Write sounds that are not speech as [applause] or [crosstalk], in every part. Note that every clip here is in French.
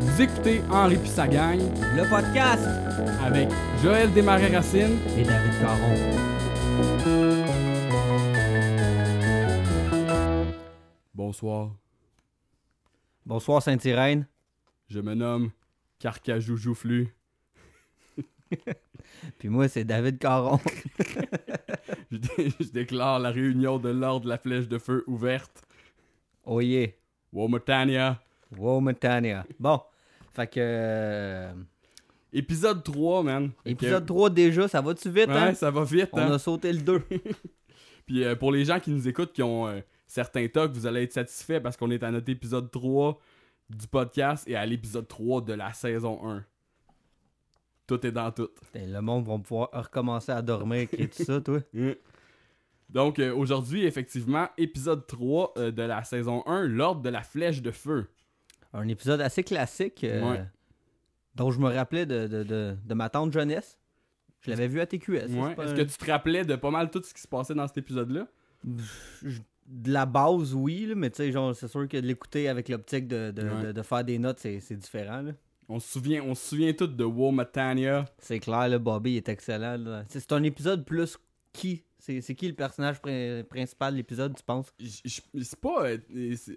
Vous écoutez Henri sa gang Le podcast avec Joël Desmarais-Racine. et David Caron. Bonsoir, Bonsoir Sainte-Irène. je me nomme Carcajou Joufflu. [laughs] Puis moi, c'est David Caron. [laughs] Je, dé- je déclare la réunion de l'ordre de la flèche de feu ouverte. Oh yeah. Womatania. Wow, Montania. Bon. Fait que. euh, Épisode 3, man. Fait que- épisode 3 déjà, ça va-tu vite, Ouais, hein? ça va vite, On hein. a sauté le 2. [laughs] Puis euh, pour les gens qui nous écoutent, qui ont euh, certains tocs, vous allez être satisfaits parce qu'on est à notre épisode 3 du podcast et à l'épisode 3 de la saison 1. Tout est dans tout. le monde va pouvoir recommencer à dormir et tout ça, toi? [laughs] Donc euh, aujourd'hui, effectivement, épisode 3 euh, de la saison 1, l'ordre de la flèche de feu. Un épisode assez classique. euh, Ouais. Dont je me rappelais de, de, de, de ma tante jeunesse. Je l'avais vu à TQS. Ouais. pas Est-ce que tu te rappelais de pas mal tout ce qui se passait dans cet épisode-là? De la base, oui, là, mais tu sais, genre, c'est sûr que de l'écouter avec l'optique de, de, Ouais. de- de faire des notes, c'est différent. là. On se souvient, on se souvient tous de Womatania. C'est clair, le Bobby est excellent. c'est un épisode plus qui C'est qui le personnage pri- principal de l'épisode, tu penses? C'est pas. euh,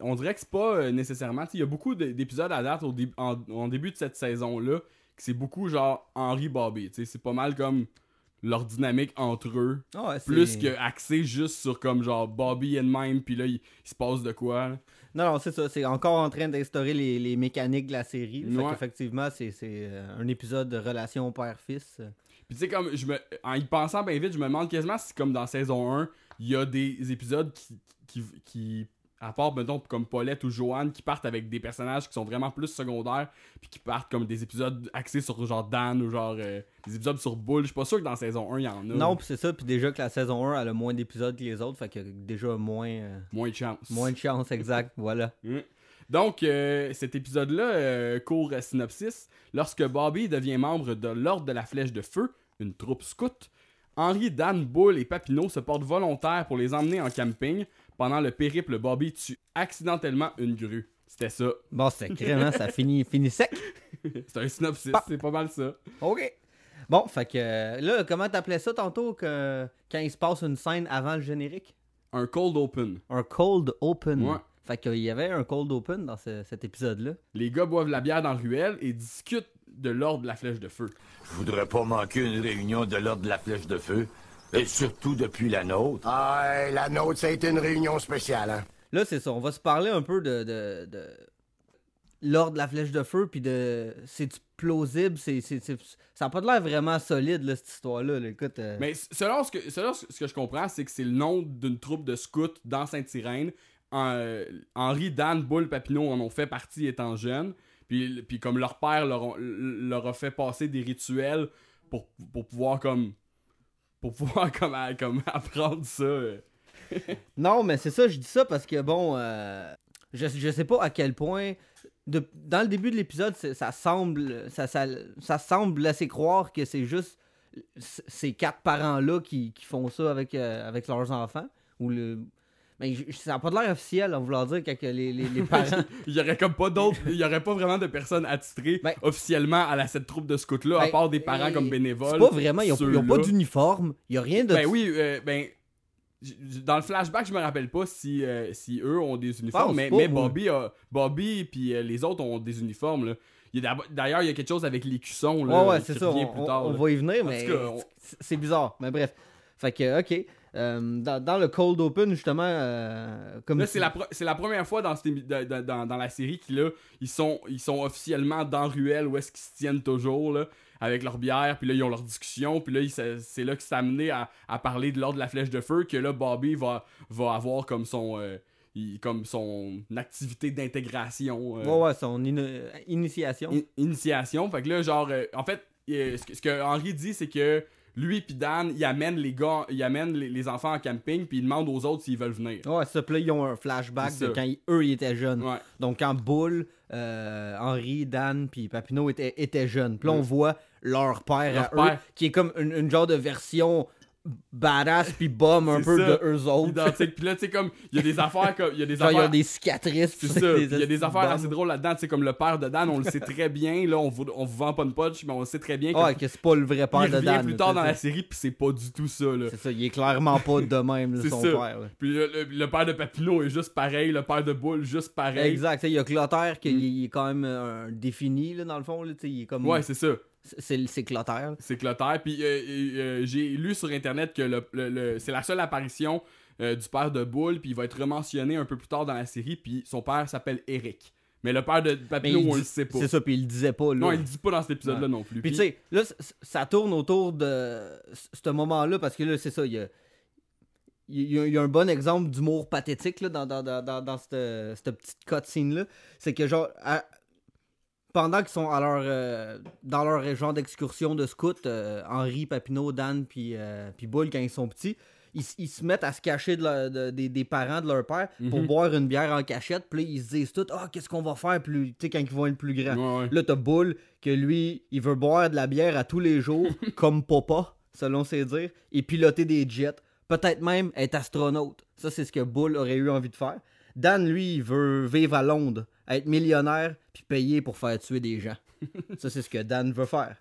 on dirait que c'est pas euh, nécessairement. Il y a beaucoup de- d'épisodes à date au dé- en, en début de cette saison-là que c'est beaucoup genre Henry Bobby. C'est pas mal comme leur dynamique entre eux. Ah ouais, Plus que axé juste sur comme genre Bobby et même, puis là il, il se passe de quoi. là. Non, non, c'est ça. C'est encore en train d'instaurer les, les mécaniques de la série. Fait Ouais. qu'effectivement, c'est c'est, euh, un épisode de relation père-fils. Puis tu sais, comme je me. En y pensant bien vite, je me demande quasiment si comme dans saison 1, il y a des épisodes qui. qui, qui à part, mettons, comme Paulette ou Joanne, qui partent avec des personnages qui sont vraiment plus secondaires, puis qui partent comme des épisodes axés sur genre Dan ou genre euh, des épisodes sur Bull. Je suis pas sûr que dans saison 1, il y en a. Non, puis c'est ça. Puis déjà que la saison 1, elle a moins d'épisodes que les autres. Fait que déjà moins, euh, Moins de chance. moins de chance, exact. [laughs] voilà. Mm. Donc, euh, cet épisode-là, euh, court à synopsis. Lorsque Bobby devient membre de l'Ordre de la Flèche de Feu, une troupe scout, Henri, Dan, Bull et Papineau se portent volontaires pour les emmener en camping. Pendant le périple, Bobby tue accidentellement une grue. C'était ça. Bon, c'est crème, ça finit, finit sec. [laughs] C'est un synopsis, c'est pas mal ça. OK. Bon, fait que là, comment t'appelais ça tantôt que, quand il se passe une scène avant le générique? Un cold open. Un cold open. Ouais. Fait qu'il y avait un cold open dans ce- cet épisode-là. Les gars boivent la bière dans la ruelle et discutent de l'Ordre de la Flèche de Feu. Je voudrais pas manquer une réunion de l'ordre de la flèche de feu. Et surtout depuis la nôtre. Ah, la nôtre, ça a été une réunion spéciale, hein? Là, c'est ça. On va se parler un peu de, de, de l'ordre de la flèche de feu, puis de. C'est plausible, c'est, ça n'a pas de l'air vraiment solide, là, cette histoire-là. là. Écoute. euh, Mais selon ce que, selon ce que je comprends, c'est que c'est le nom d'une troupe de scouts dans Sainte-Irène. En- Henri, Dan, Bull, Papineau en ont fait partie étant jeunes. Puis, puis comme leur père leur, leur a fait passer des rituels pour, pour pouvoir comme pour pouvoir [laughs] comme, comme apprendre ça. euh. [laughs] Non, mais c'est ça, je dis ça parce que, bon, euh, je, je sais pas à quel point. dans le début de l'épisode, ça semble, ça, ça, ça semble laisser croire que c'est juste ces quatre parents-là qui, qui font ça avec, euh, avec leurs enfants. Ou le. Mais ça n'a pas de l'air officiel, en vouloir dire, que les, les, les parents. [laughs] Il y aurait comme pas d'autres. Il y aurait pas vraiment de personnes attitrées Ben- officiellement à la, cette troupe de scouts-là, à Ben, part des parents comme bénévoles. C'est pas vraiment, ils ont, ils ont pas d'uniforme, il y a rien de. Ben oui, euh, ben. Dans le flashback, je me rappelle pas si, euh, si eux ont des uniformes, Pense mais, pas, mais. Bobby a, Bobby puis euh, les autres ont des uniformes. Là. D'ailleurs, il y a quelque chose avec les cuissons. Là, ouais, c'est ça. On, plus on- tard, on va y venir, En mais c'est bizarre. Mais bref. Fait que, ok. Euh, dans, dans le Cold Open, justement, euh, comme. Là, tu- c'est la, c'est la première fois dans, cette dans, dans- la série qu'ils là, ils sont, ils sont officiellement dans Ruelle où est-ce qu'ils se tiennent toujours là, avec leur bière, puis là ils ont leur discussion, puis là ils c'est là que c'est amené à, à parler de l'ordre de la flèche de feu que là Bobby va, va avoir comme son euh, il- comme son activité d'intégration. Ouais, ouais, son ini- initiation. in- initiation. Fait que là, genre, en fait, ce, que, ce que Henri dit, c'est que lui puis Dan, il amène les gars, il amène les, les enfants en camping, puis il demande aux autres s'ils veulent venir. Ouais, ça, puis là, ils ont un flashback de quand ils- eux, ils étaient jeunes. Ouais. Donc, quand Bull, euh, Henri, Dan, puis Papineau étaient, étaient jeunes. Puis là, on Ouais. voit leur père Leur à eux, qui est comme une, une genre de version badass puis bum un peu ça. de eux autres. identique. Puis là, tu sais, comme, il y a des affaires comme. Il y a des Genre, affaires. ont des cicatrices. C'est ça. Il y a des de affaires assez drôles là-dedans. Tu sais, comme le père de Dan, on le sait très bien. Là, on vous, on vous vend pas une punch, mais on le sait très bien. Que Ouais, que c'est pas le vrai père il de Dan. plus tard dans ça. la série, puis c'est pas du tout ça. Là. C'est ça, il est clairement pas de même, là, [laughs] son ça. père. là. Puis le, le- le père de Papineau est juste pareil. Le père de Bull, juste pareil. Exact, tu sais, il y a Clotaire qui Mm. est quand même euh, défini, là, dans le fond. Là, tu sais, il est comme... Ouais, c'est ça. C'est Clotaire. C'est Clotaire. Puis euh, euh, j'ai lu sur internet que le, le- le- c'est la seule apparition euh, du père de Bull, puis il va être rementionné un peu plus tard dans la série, puis son père s'appelle Eric. Mais le père de Papineau, on dit- le sait pas. C'est ça, puis il le disait pas, là. Non, il le dit pas dans cet épisode-là Ouais. non plus. Puis tu sais, là, ça tourne autour de ce moment-là, parce que là, c'est ça, il y a... Il y, a, il y a un bon exemple d'humour pathétique là, dans, dans, dans, dans, dans cette, cette petite cutscene-là. C'est que, genre, à- pendant qu'ils sont à leur, euh, dans leur genre d'excursion de scout, euh, Henri, Papineau, Dan, puis euh, puis Bull, quand ils sont petits, ils, ils se mettent à se cacher de leur- de- des, des parents de leur père pour Mhm. boire une bière en cachette. Puis là, ils se disent tout Ah, qu'est-ce qu'on va faire plus, tu sais, quand ils vont être plus grands. Ouais, ouais. Là, t'as Bull, que lui, il veut boire de la bière à tous les jours, [laughs] comme papa, selon ses dires, et piloter des jets. Peut-être même être astronaute. Ça, c'est ce que Bull aurait eu envie de faire. Dan, lui, il veut vivre à Londres, être millionnaire, puis payer pour faire tuer des gens. [laughs] ça, c'est ce que Dan veut faire.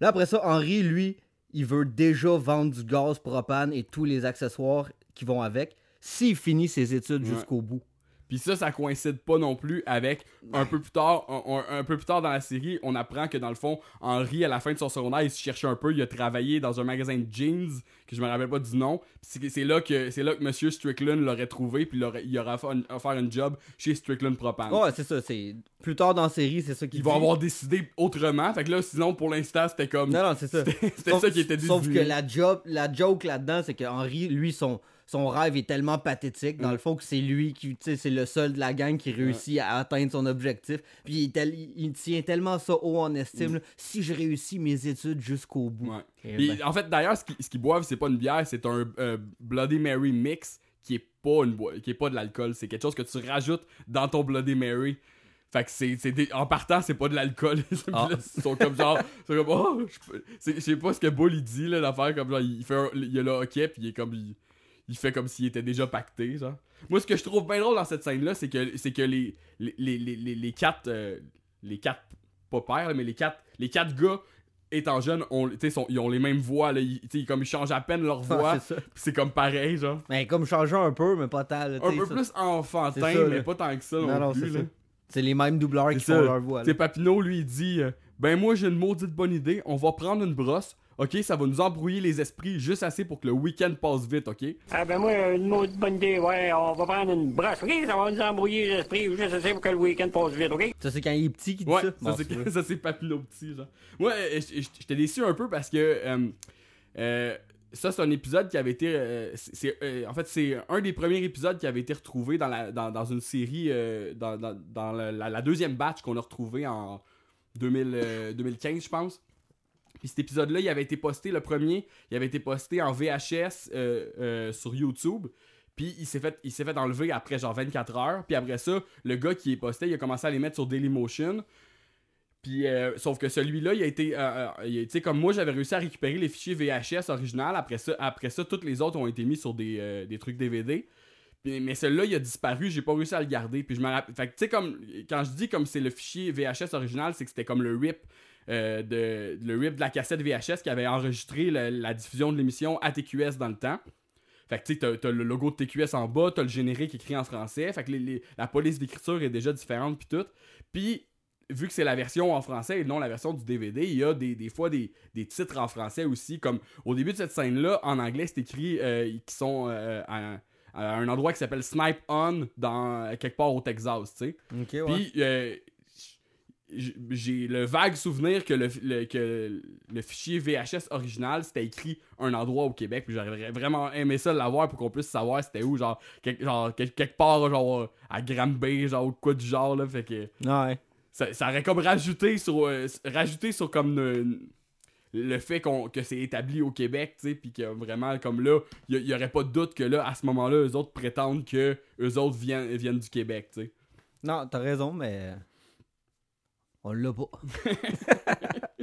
Là, après ça, Henri, lui, il veut déjà vendre du gaz propane et tous les accessoires qui vont avec, s'il finit ses études Ouais. jusqu'au bout. Puis ça, ça coïncide pas non plus avec un peu plus tard, un, un- un peu plus tard dans la série, on apprend que dans le fond, Henry à la fin de son secondaire, il se cherchait un peu, il a travaillé dans un magasin de jeans que je me rappelle pas du nom. Puis C'est là que c'est là que Monsieur Strickland l'aurait trouvé, puis il aurait, offert, un job chez Strickland Propane. Ouais, c'est ça. C'est plus tard dans la série, c'est ça qu'il Ils vont dit. avoir décidé autrement. Fait que là, sinon pour l'instant, c'était comme Non, non, c'est ça. [laughs] c'était Sauf- ça qui était Sauf désigné. que la, job, la joke là-dedans, c'est que Henry, lui, son, son rêve est tellement pathétique, dans Mm. le fond, que c'est lui qui, tu sais, c'est le seul de la gang qui réussit à atteindre son objectif. Puis il, est tel- il- il tient tellement ça haut en estime. là. Si je réussis mes études jusqu'au bout. Mm. Ouais. Eh ben, en fait, d'ailleurs, ce qu'ils boivent, c'est pas une bière, c'est un euh, Bloody Mary mix qui est pas une qui est pas de l'alcool. C'est quelque chose que tu rajoutes dans ton Bloody Mary. Fait que c'est, des- en partant, c'est pas de l'alcool. [laughs] Puis Ah. ils sont comme genre, ils sont comme, oh, je sais pas ce que Bull il dit là, l'affaire comme genre, il fait, un- il y a le hockey puis il est comme, il, il fait comme s'il était déjà pacté, genre. Moi, ce que je trouve bien drôle dans cette scène-là, c'est que, c'est que les, les, les, les, les- quatre, euh, les quatre, pas pères, mais les quatre, les quatre gars étant jeunes, sont- ils ont les mêmes voix, là, ils, comme ils changent à peine leur voix, c'est ça. comme pareil, genre. Mais comme changer un peu, mais pas tant. là, Un peu ça. plus enfantin, ça, mais là. pas tant que ça non, Non, non, plus, c'est ça. Les mêmes doubleurs qui C'est font ça. leur voix. là. C'est Papineau, lui, il dit euh, Ben, moi, j'ai une maudite bonne idée. On va prendre une brosse. Ok, ça va nous embrouiller les esprits juste assez pour que le week-end passe vite, ok? Ah ben moi, une maudite bonne idée, ouais, on va prendre une brosse, ok? Ça va nous embrouiller l'esprit juste assez pour que le week-end passe vite, ok? Ça, c'est quand il est petit qui dit Ouais, ça? ça, Bon, c'est, [laughs] ça, Papineau petit, genre. Moi, euh, j'étais déçu un peu parce que euh, euh, ça, c'est un épisode qui avait été. euh, c'est, c'est, euh, en fait, c'est un des premiers épisodes qui avait été retrouvé dans, la, dans, dans une série, euh, dans, dans, dans la, la- la deuxième batch qu'on a retrouvé en 2000, euh, 2015, je pense. Puis cet épisode-là, il avait été posté, le premier, il avait été posté en VHS euh, euh, sur YouTube. Puis il s'est fait, il s'est fait enlever après genre 24 heures. Puis après ça, le gars qui est posté, il a commencé à les mettre sur Dailymotion. Puis euh, sauf que celui-là, il a été, euh, tu sais comme moi, j'avais réussi à récupérer les fichiers VHS original. Après ça, après ça, toutes les autres ont été mis sur des, des trucs DVD. Mais celui-là, il a disparu, j'ai pas réussi à le garder. Puis je me rappelle. Fait que tu sais, comme. Quand je dis comme c'est le fichier VHS original, c'est que c'était comme le RIP. Euh, de, le RIP de la cassette VHS qui avait enregistré le- la diffusion de l'émission à TQS dans le temps. Fait que tu sais, t'as, le logo de TQS en bas, t'as le générique écrit en français. Fait que les- les- la police d'écriture est déjà différente, puis tout. Puis, vu que c'est la version en français et non la version du DVD, il y a des, des fois des, des titres en français aussi. Comme au début de cette scène-là, en anglais, c'est écrit euh, qui sont euh, à, à un endroit qui s'appelle Snipe On, dans, quelque part au Texas, tu sais. Ok, ouais. Puis, euh, j'ai le vague souvenir que le, le- que le fichier VHS original, c'était écrit un endroit au Québec. Puis j'aurais vraiment aimé ça l'avoir pour qu'on puisse savoir c'était où. Genre, quelque, genre quel- quelque part, genre, à Granby, genre, ou quoi du genre, là. Fait que Ouais. ça, ça aurait comme rajouté sur, euh, rajouté sur comme le fait qu'on, que c'est établi au Québec, tu sais, puis que vraiment, comme là, il y, aurait pas de doute que là, à ce moment-là, eux autres prétendent que eux autres viennent, viennent du Québec, tu sais. Non, t'as raison, mais. On l'a pas. [laughs]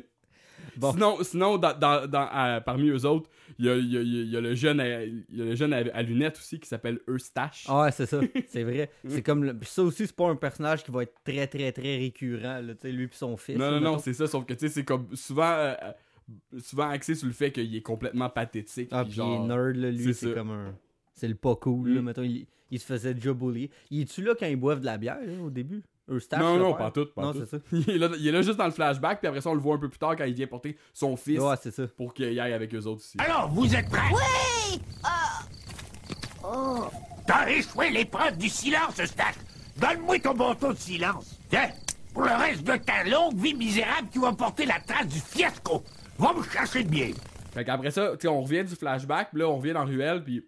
Bon. Sinon, sinon dans, dans- dans- à- parmi eux autres, il y a, il y a- il y a le jeune, à, il y a le jeune à, à lunettes aussi qui s'appelle Eustache. Ah ouais, c'est ça. C'est vrai. [laughs] C'est comme le- ça aussi, c'est pas un personnage qui va être très très très récurrent, là, tu sais, lui puis son fils. non, non, non, c'est ça. Sauf que tu sais, c'est comme souvent, euh, euh, souvent axé sur le fait qu'il est complètement pathétique. Ah, puis puis il genre- est nerd, là, lui, c'est comme un. C'est le pas cool, là, Mm. mettons. Il, il se faisait déjà bully. Il est-tu là quand ils boivent de la bière, là, au début? Eustache, Non, non, pas tout, pas Non, tout. c'est ça. [laughs] il, est là, il est là juste dans le flashback, puis après ça, on le voit un peu plus tard quand il vient porter son fils Ouais, c'est ça. pour qu'il aille avec eux autres aussi. Alors, vous êtes prêts? Oui! Ah! Oh! T'as échoué l'épreuve du silence, Stack. Donne-moi ton manteau de silence. Tiens, pour le reste de ta longue vie misérable, tu vas porter la trace du fiasco. Va me chercher de bien. Fait qu'après ça, tu sais, on revient du flashback, puis là, on revient dans Ruelle, puis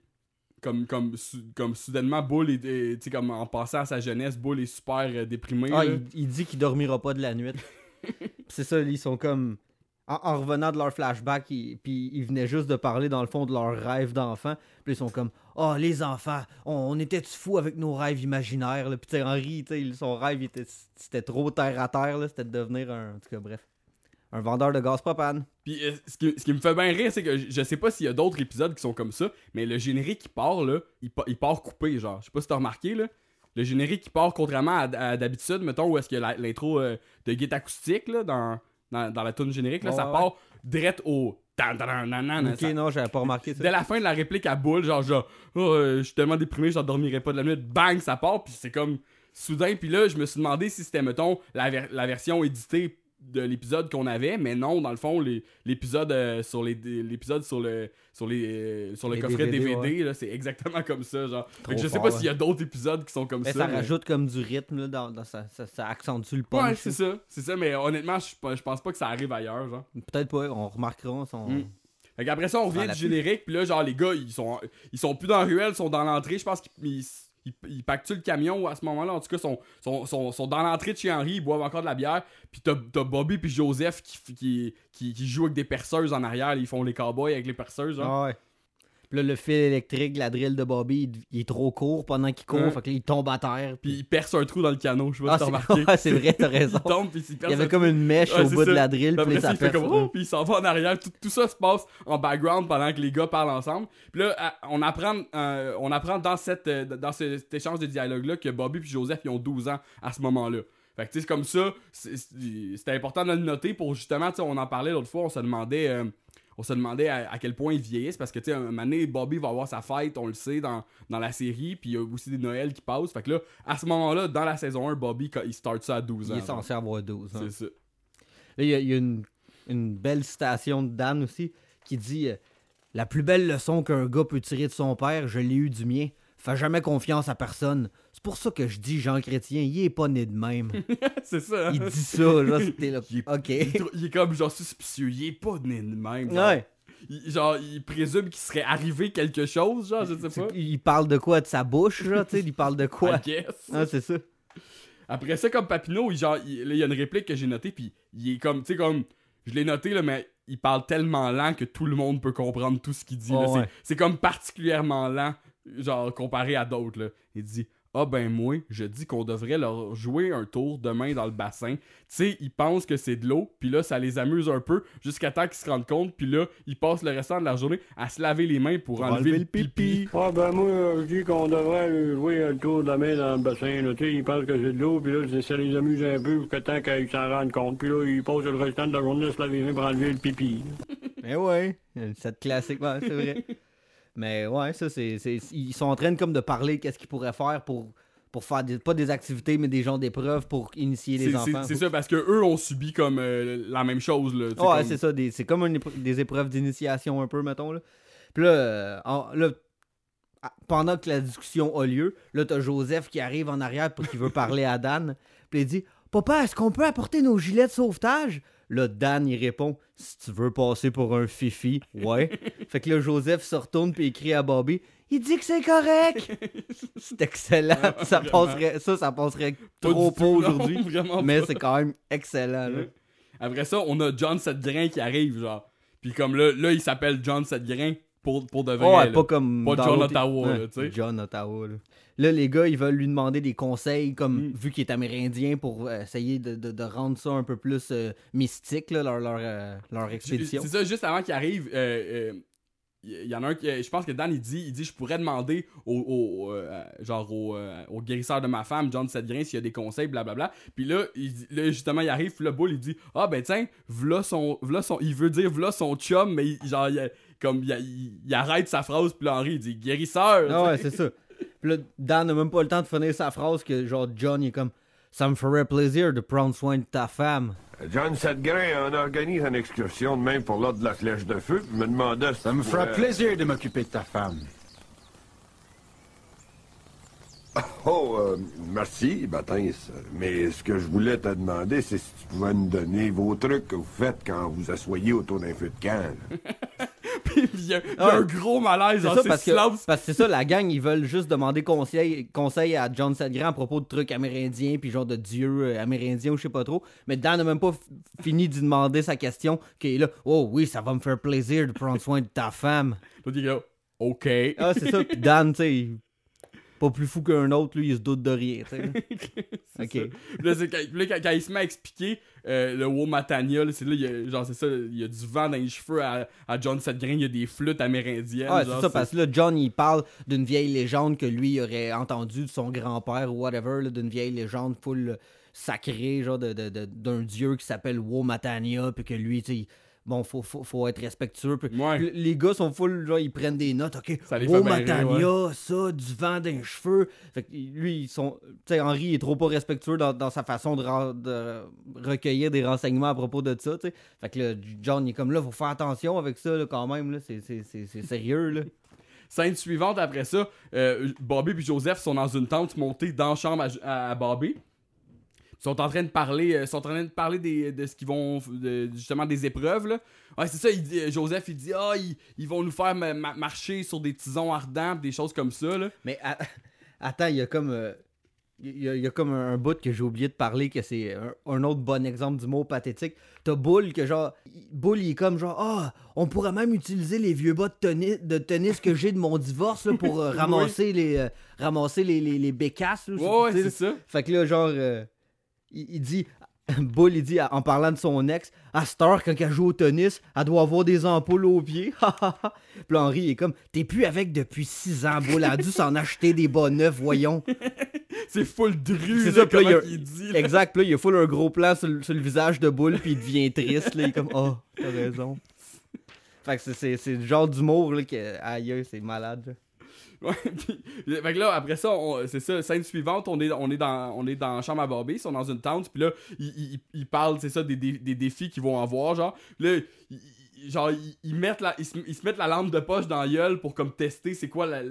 comme, comme, comme soudainement, Bull est, tu comme en passant à sa jeunesse, Bull est super euh, déprimé. Ah, il, il dit qu'il dormira pas de la nuit. [laughs] C'est ça, ils sont comme. En, en revenant de leur flashback, ils- puis ils venaient juste de parler dans le fond de leur rêve d'enfant. Puis ils sont comme Oh, les enfants, on, on était-tu fous avec nos rêves imaginaires? là? Puis Henri, son rêve, était, c'était trop terre à terre, c'était de devenir un. En tout cas, bref. Un vendeur de gaz propane. Puis euh, ce, qui, ce qui me fait bien rire, c'est que je, je sais pas s'il y a d'autres épisodes qui sont comme ça, mais le générique qui part, là, il, il part coupé, genre. Je sais pas si t'as remarqué, là. Le générique qui part, contrairement à, à d'habitude, mettons, où est-ce que l'intro euh, de guide acoustique, là, dans, dans, dans la tune générique, là, ça ouais. part direct au... Ok, ça- non, j'avais pas remarqué ça. Dès la fin de la réplique à boule, genre, genre Oh, euh, je suis tellement déprimé, j'en dormirai pas de la nuit. Bang, ça part, puis c'est comme soudain. Puis là, je me suis demandé si c'était, mettons, la, ver- la version éditée de l'épisode qu'on avait, mais non, dans le fond, les- l'épisode euh, sur les l'épisode sur le sur les euh, sur le Les coffret DVD, c'est exactement comme ça, genre. Fait que je sais fort, pas s'il y a d'autres épisodes qui sont comme Mais ça. ça mais- rajoute comme du rythme, là, dans, dans ça, ça, ça accentue le punch. Ouais, c'est ça, c'est ça, mais honnêtement, je je pense pas que ça arrive ailleurs, genre. Peut-être pas, on remarquera son. Mm. Fait qu'après ça, on revient du générique, puis là, genre, les gars, ils sont, ils sont plus dans la ruelle, ils sont dans l'entrée. Je pense qu'ils ils, ils, packent-tu le camion à ce moment-là? En tout cas, sont, sont, sont, dans l'entrée de chez Henri, ils boivent encore de la bière. Puis t'as, t'as Bobby puis Joseph qui, qui, qui, jouent avec des perceuses en arrière. Ils font les cowboys avec les perceuses, genre. Ah ouais. Puis là, le fil électrique, la drill de Bobby, il, il est trop court pendant qu'il court, fait que là, il tombe à terre. Puis ils percent un trou dans le canot, je sais pas Ah, si t'as c'est remarqué. [laughs] c'est vrai, t'as raison. [laughs] Ils tombent, puis Il y avait comme une mèche Ouais, au bout de la drill, Puis puis là, ça, il perce. comme oh, puis il s'en va en arrière. Tout, tout ça se passe en background pendant que les gars parlent ensemble. Puis là, on apprend, euh, on apprend dans, cette, euh, dans ce- cet échange de dialogue-là que Bobby et Joseph ils ont 12 ans à ce moment-là. Fait que tu sais, c'est comme ça, c'était important de le noter pour justement, tu sais, on en parlait l'autre fois, on se demandait. euh, on se demandait à, à quel point ils vieillissent parce que tu sais un moment donné Bobby va avoir sa fête on le sait dans, dans la série puis il y a aussi des Noëls qui passent fait que là à ce moment là dans la saison 1 Bobby il start ça à 12 ans Il est censé avoir 12. hein. c'est ça Là, il y a, y a une, une belle citation de Dan aussi qui dit euh, La plus belle leçon qu'un gars peut tirer de son père, je l'ai eu du mien. Fais jamais confiance à personne. C'est pour ça que je dis Jean Chrétien, il est pas né de même. [laughs] c'est ça hein? Il dit ça, là, [laughs] c'était là. Il est- Ok. il, est trop- il est comme genre suspicieux, il est pas né de même. Genre, Ouais. il, genre, il présume qu'il serait arrivé quelque chose, genre, je sais pas. Il parle de quoi De sa bouche, là, tu sais, il parle de [laughs] quoi? Ah, c'est ça. Après ça, comme Papineau, il, genre, il, là, il y a une réplique que j'ai notée, puis il est comme, tu sais, comme, je l'ai noté, là, mais il parle tellement lent que tout le monde peut comprendre tout ce qu'il dit. Oh, ouais. C'est comme particulièrement lent, genre, comparé à d'autres, là. Il dit, ah ben moi, je dis qu'on devrait leur jouer un tour demain dans le bassin. Tu sais, ils pensent que c'est de l'eau, puis là, ça les amuse un peu, jusqu'à temps qu'ils se rendent compte, puis là, ils passent le restant de la journée à se laver les mains pour, enlever, le pipi. Ah ben moi, je dis qu'on devrait jouer un tour de la main dans le bassin. Là. Tu sais, ils pensent que c'est de l'eau, puis là, c'est- ça les amuse un peu jusqu'à temps qu'ils s'en rendent compte. Puis là, ils passent le restant de la journée à se laver les mains pour enlever le pipi. Mais [laughs] ouais, cette classique, c'est vrai. Mais ouais, ça, c'est, Ils sont en train de, comme de parler qu'est-ce qu'ils pourraient faire pour, pour faire des, pas des activités, mais des genres d'épreuves pour initier les enfants. C'est ça, parce que eux ont subi comme euh, la même chose, là. sais, Ouais, comme- c'est ça, c'est comme une des épreuves d'initiation un peu, mettons. Là. Puis là, euh, en- là, ah, pendant que la discussion a lieu, là, t'as Joseph qui arrive en arrière pour qu'il veut parler à Dan. Puis il dit Papa, est-ce qu'on peut apporter nos gilets de sauvetage? Là, Dan, il répond Si tu veux passer pour un fifi, ouais. [laughs] fait que là, Joseph se retourne puis il crie à Bobby Il dit que c'est correct [laughs] C'est excellent. ça, Vraiment. passerait, ça, ça passerait Pas trop [laughs] pas aujourd'hui. Mais c'est quand même excellent. Là. Après ça, on a John Setgrain qui arrive, genre. Puis comme là, là il s'appelle John Setgrain pour, pour de vrai. Oh, ouais, là. pas comme. Pas John Ottawa, Ouais, là, tu sais. John Ottawa, là. Là, les gars, ils veulent lui demander des conseils, comme Mm. vu qu'il est amérindien, pour euh, essayer de, de- de rendre ça un peu plus euh, mystique, là, leur, leur, euh, leur expédition. C'est ça, juste avant qu'il arrive, euh, il y en a un qui. Je pense que Dan, il dit, il dit Je pourrais demander au, au, euh, genre au, euh, au guérisseur de ma femme, John Sedgrin, s'il y a des conseils, blablabla. Puis là, il, là, justement, il arrive, le boule, il dit Ah, ben tiens, v'là son, v'là son. Il veut dire v'là son chum, mais il- genre, il, comme, il, il- il arrête sa phrase, puis là, Henri, il dit Guérisseur. Ah ouais, c'est ça. Puis là, Dan n'a même pas le temps de finir sa phrase que, genre, John, il est comme Ça me ferait plaisir de prendre soin de ta femme. John Sedgrin, on organise une excursion demain pour l'ordre de la flèche de feu. puis me demandait si Ça me tu fera pourrais- plaisir de m'occuper de ta femme. Oh, euh, merci, Baptiste. Mais ce que je voulais te demander, c'est si tu pouvais nous donner vos trucs que vous faites quand vous asseyez autour d'un feu de camp. [laughs] [laughs] il y a, il y a Ah un gros malaise dans ça, ces parce que, parce que c'est ça, la gang, ils veulent juste demander conseil, conseil à John Sedgren à propos de trucs amérindiens, puis genre de dieux euh, amérindiens ou je sais pas trop. Mais Dan n'a même pas fini d'y demander sa question, qui est là, oh oui, ça va me faire plaisir de prendre soin de ta femme. L'autre, il Ok. Ah, c'est ça, puis Dan, tu sais, pas plus fou qu'un autre, lui, il se doute de rien, [laughs] Ok. là, quand, quand- il se met à expliquer euh, le Womatania, là, c'est là, il y a, genre, c'est ça, il y a du vent dans les cheveux à, à John Sedgren, il y a des flûtes amérindiennes. Ah, c'est ça, parce que là, John, il parle d'une vieille légende que lui il aurait entendue de son grand-père ou whatever, d'une vieille légende full sacrée, genre de- de- de- d'un dieu qui s'appelle Womatania, puis que lui, tu sais, bon, faut, faut, faut être respectueux. puis- Ouais. puis les gars sont full, genre, ils prennent des notes, ok, Ça les rire, Womatania, ça, du vent d'un cheveu. Fait que lui, ils sont, tu sais, Henri est trop pas respectueux dans, dans sa façon de, recueillir des renseignements à propos de ça, tu sais. Fait que là, John, il est comme là, faut faire attention avec ça, là, quand même, là, c'est- c'est c'est- c'est sérieux, là. [laughs] Scène suivante, après ça, euh, Bobby et Joseph sont dans une tente montée dans la chambre à, à Bobby. Ils sont en train de parler, euh, sont en train de parler des, de ce qu'ils vont, de- justement des épreuves là. Ouais, c'est ça. il dit- euh, Joseph, il dit ah, ils, ils vont nous faire ma- ma- marcher sur des tisons ardents, des choses comme ça là. Mais [laughs] attends, il y a comme. euh, Il y, a, il y a comme un, bout que j'ai oublié de parler, que c'est un, un autre bon exemple du mot pathétique. T'as Bull que genre. Bull il est comme genre Ah, on pourrait même utiliser les vieux bas de tennis, de tennis que j'ai de mon divorce là, pour euh, [laughs] ramasser les euh, ramasser les, les, les bécasses. là, Ouais, c'est ça. Fait que là, genre, euh, il, il dit, [laughs] Bull, il dit, en parlant de son ex, à cette heure, quand elle joue au tennis, elle doit avoir des ampoules aux pieds. [laughs] Puis Henri il est comme, t'es plus avec depuis six ans, Bull. Elle a dû s'en acheter des bas neufs, voyons. [laughs] C'est full dru C'est ça, là, comment il y a- il dit. là. exact. Puis là, il a full un gros plan sur, le- sur le visage de Bull, puis il devient triste. Là, il est comme, oh, t'as raison. Fait que c'est le genre d'humour, là, que, aïe, c'est malade. [laughs] Ouais, puis- fait que là, après ça, c'est ça, scène suivante, on est, on est dans on est dans la chambre à Barbie, ils sont dans une tente, puis là, ils, ils, ils parlent, c'est ça, des, des, des défis qu'ils vont avoir, genre. Là, ils- genre, ils, mettent la, ils, se, ils se mettent la lampe de poche dans la gueule pour comme tester c'est quoi la,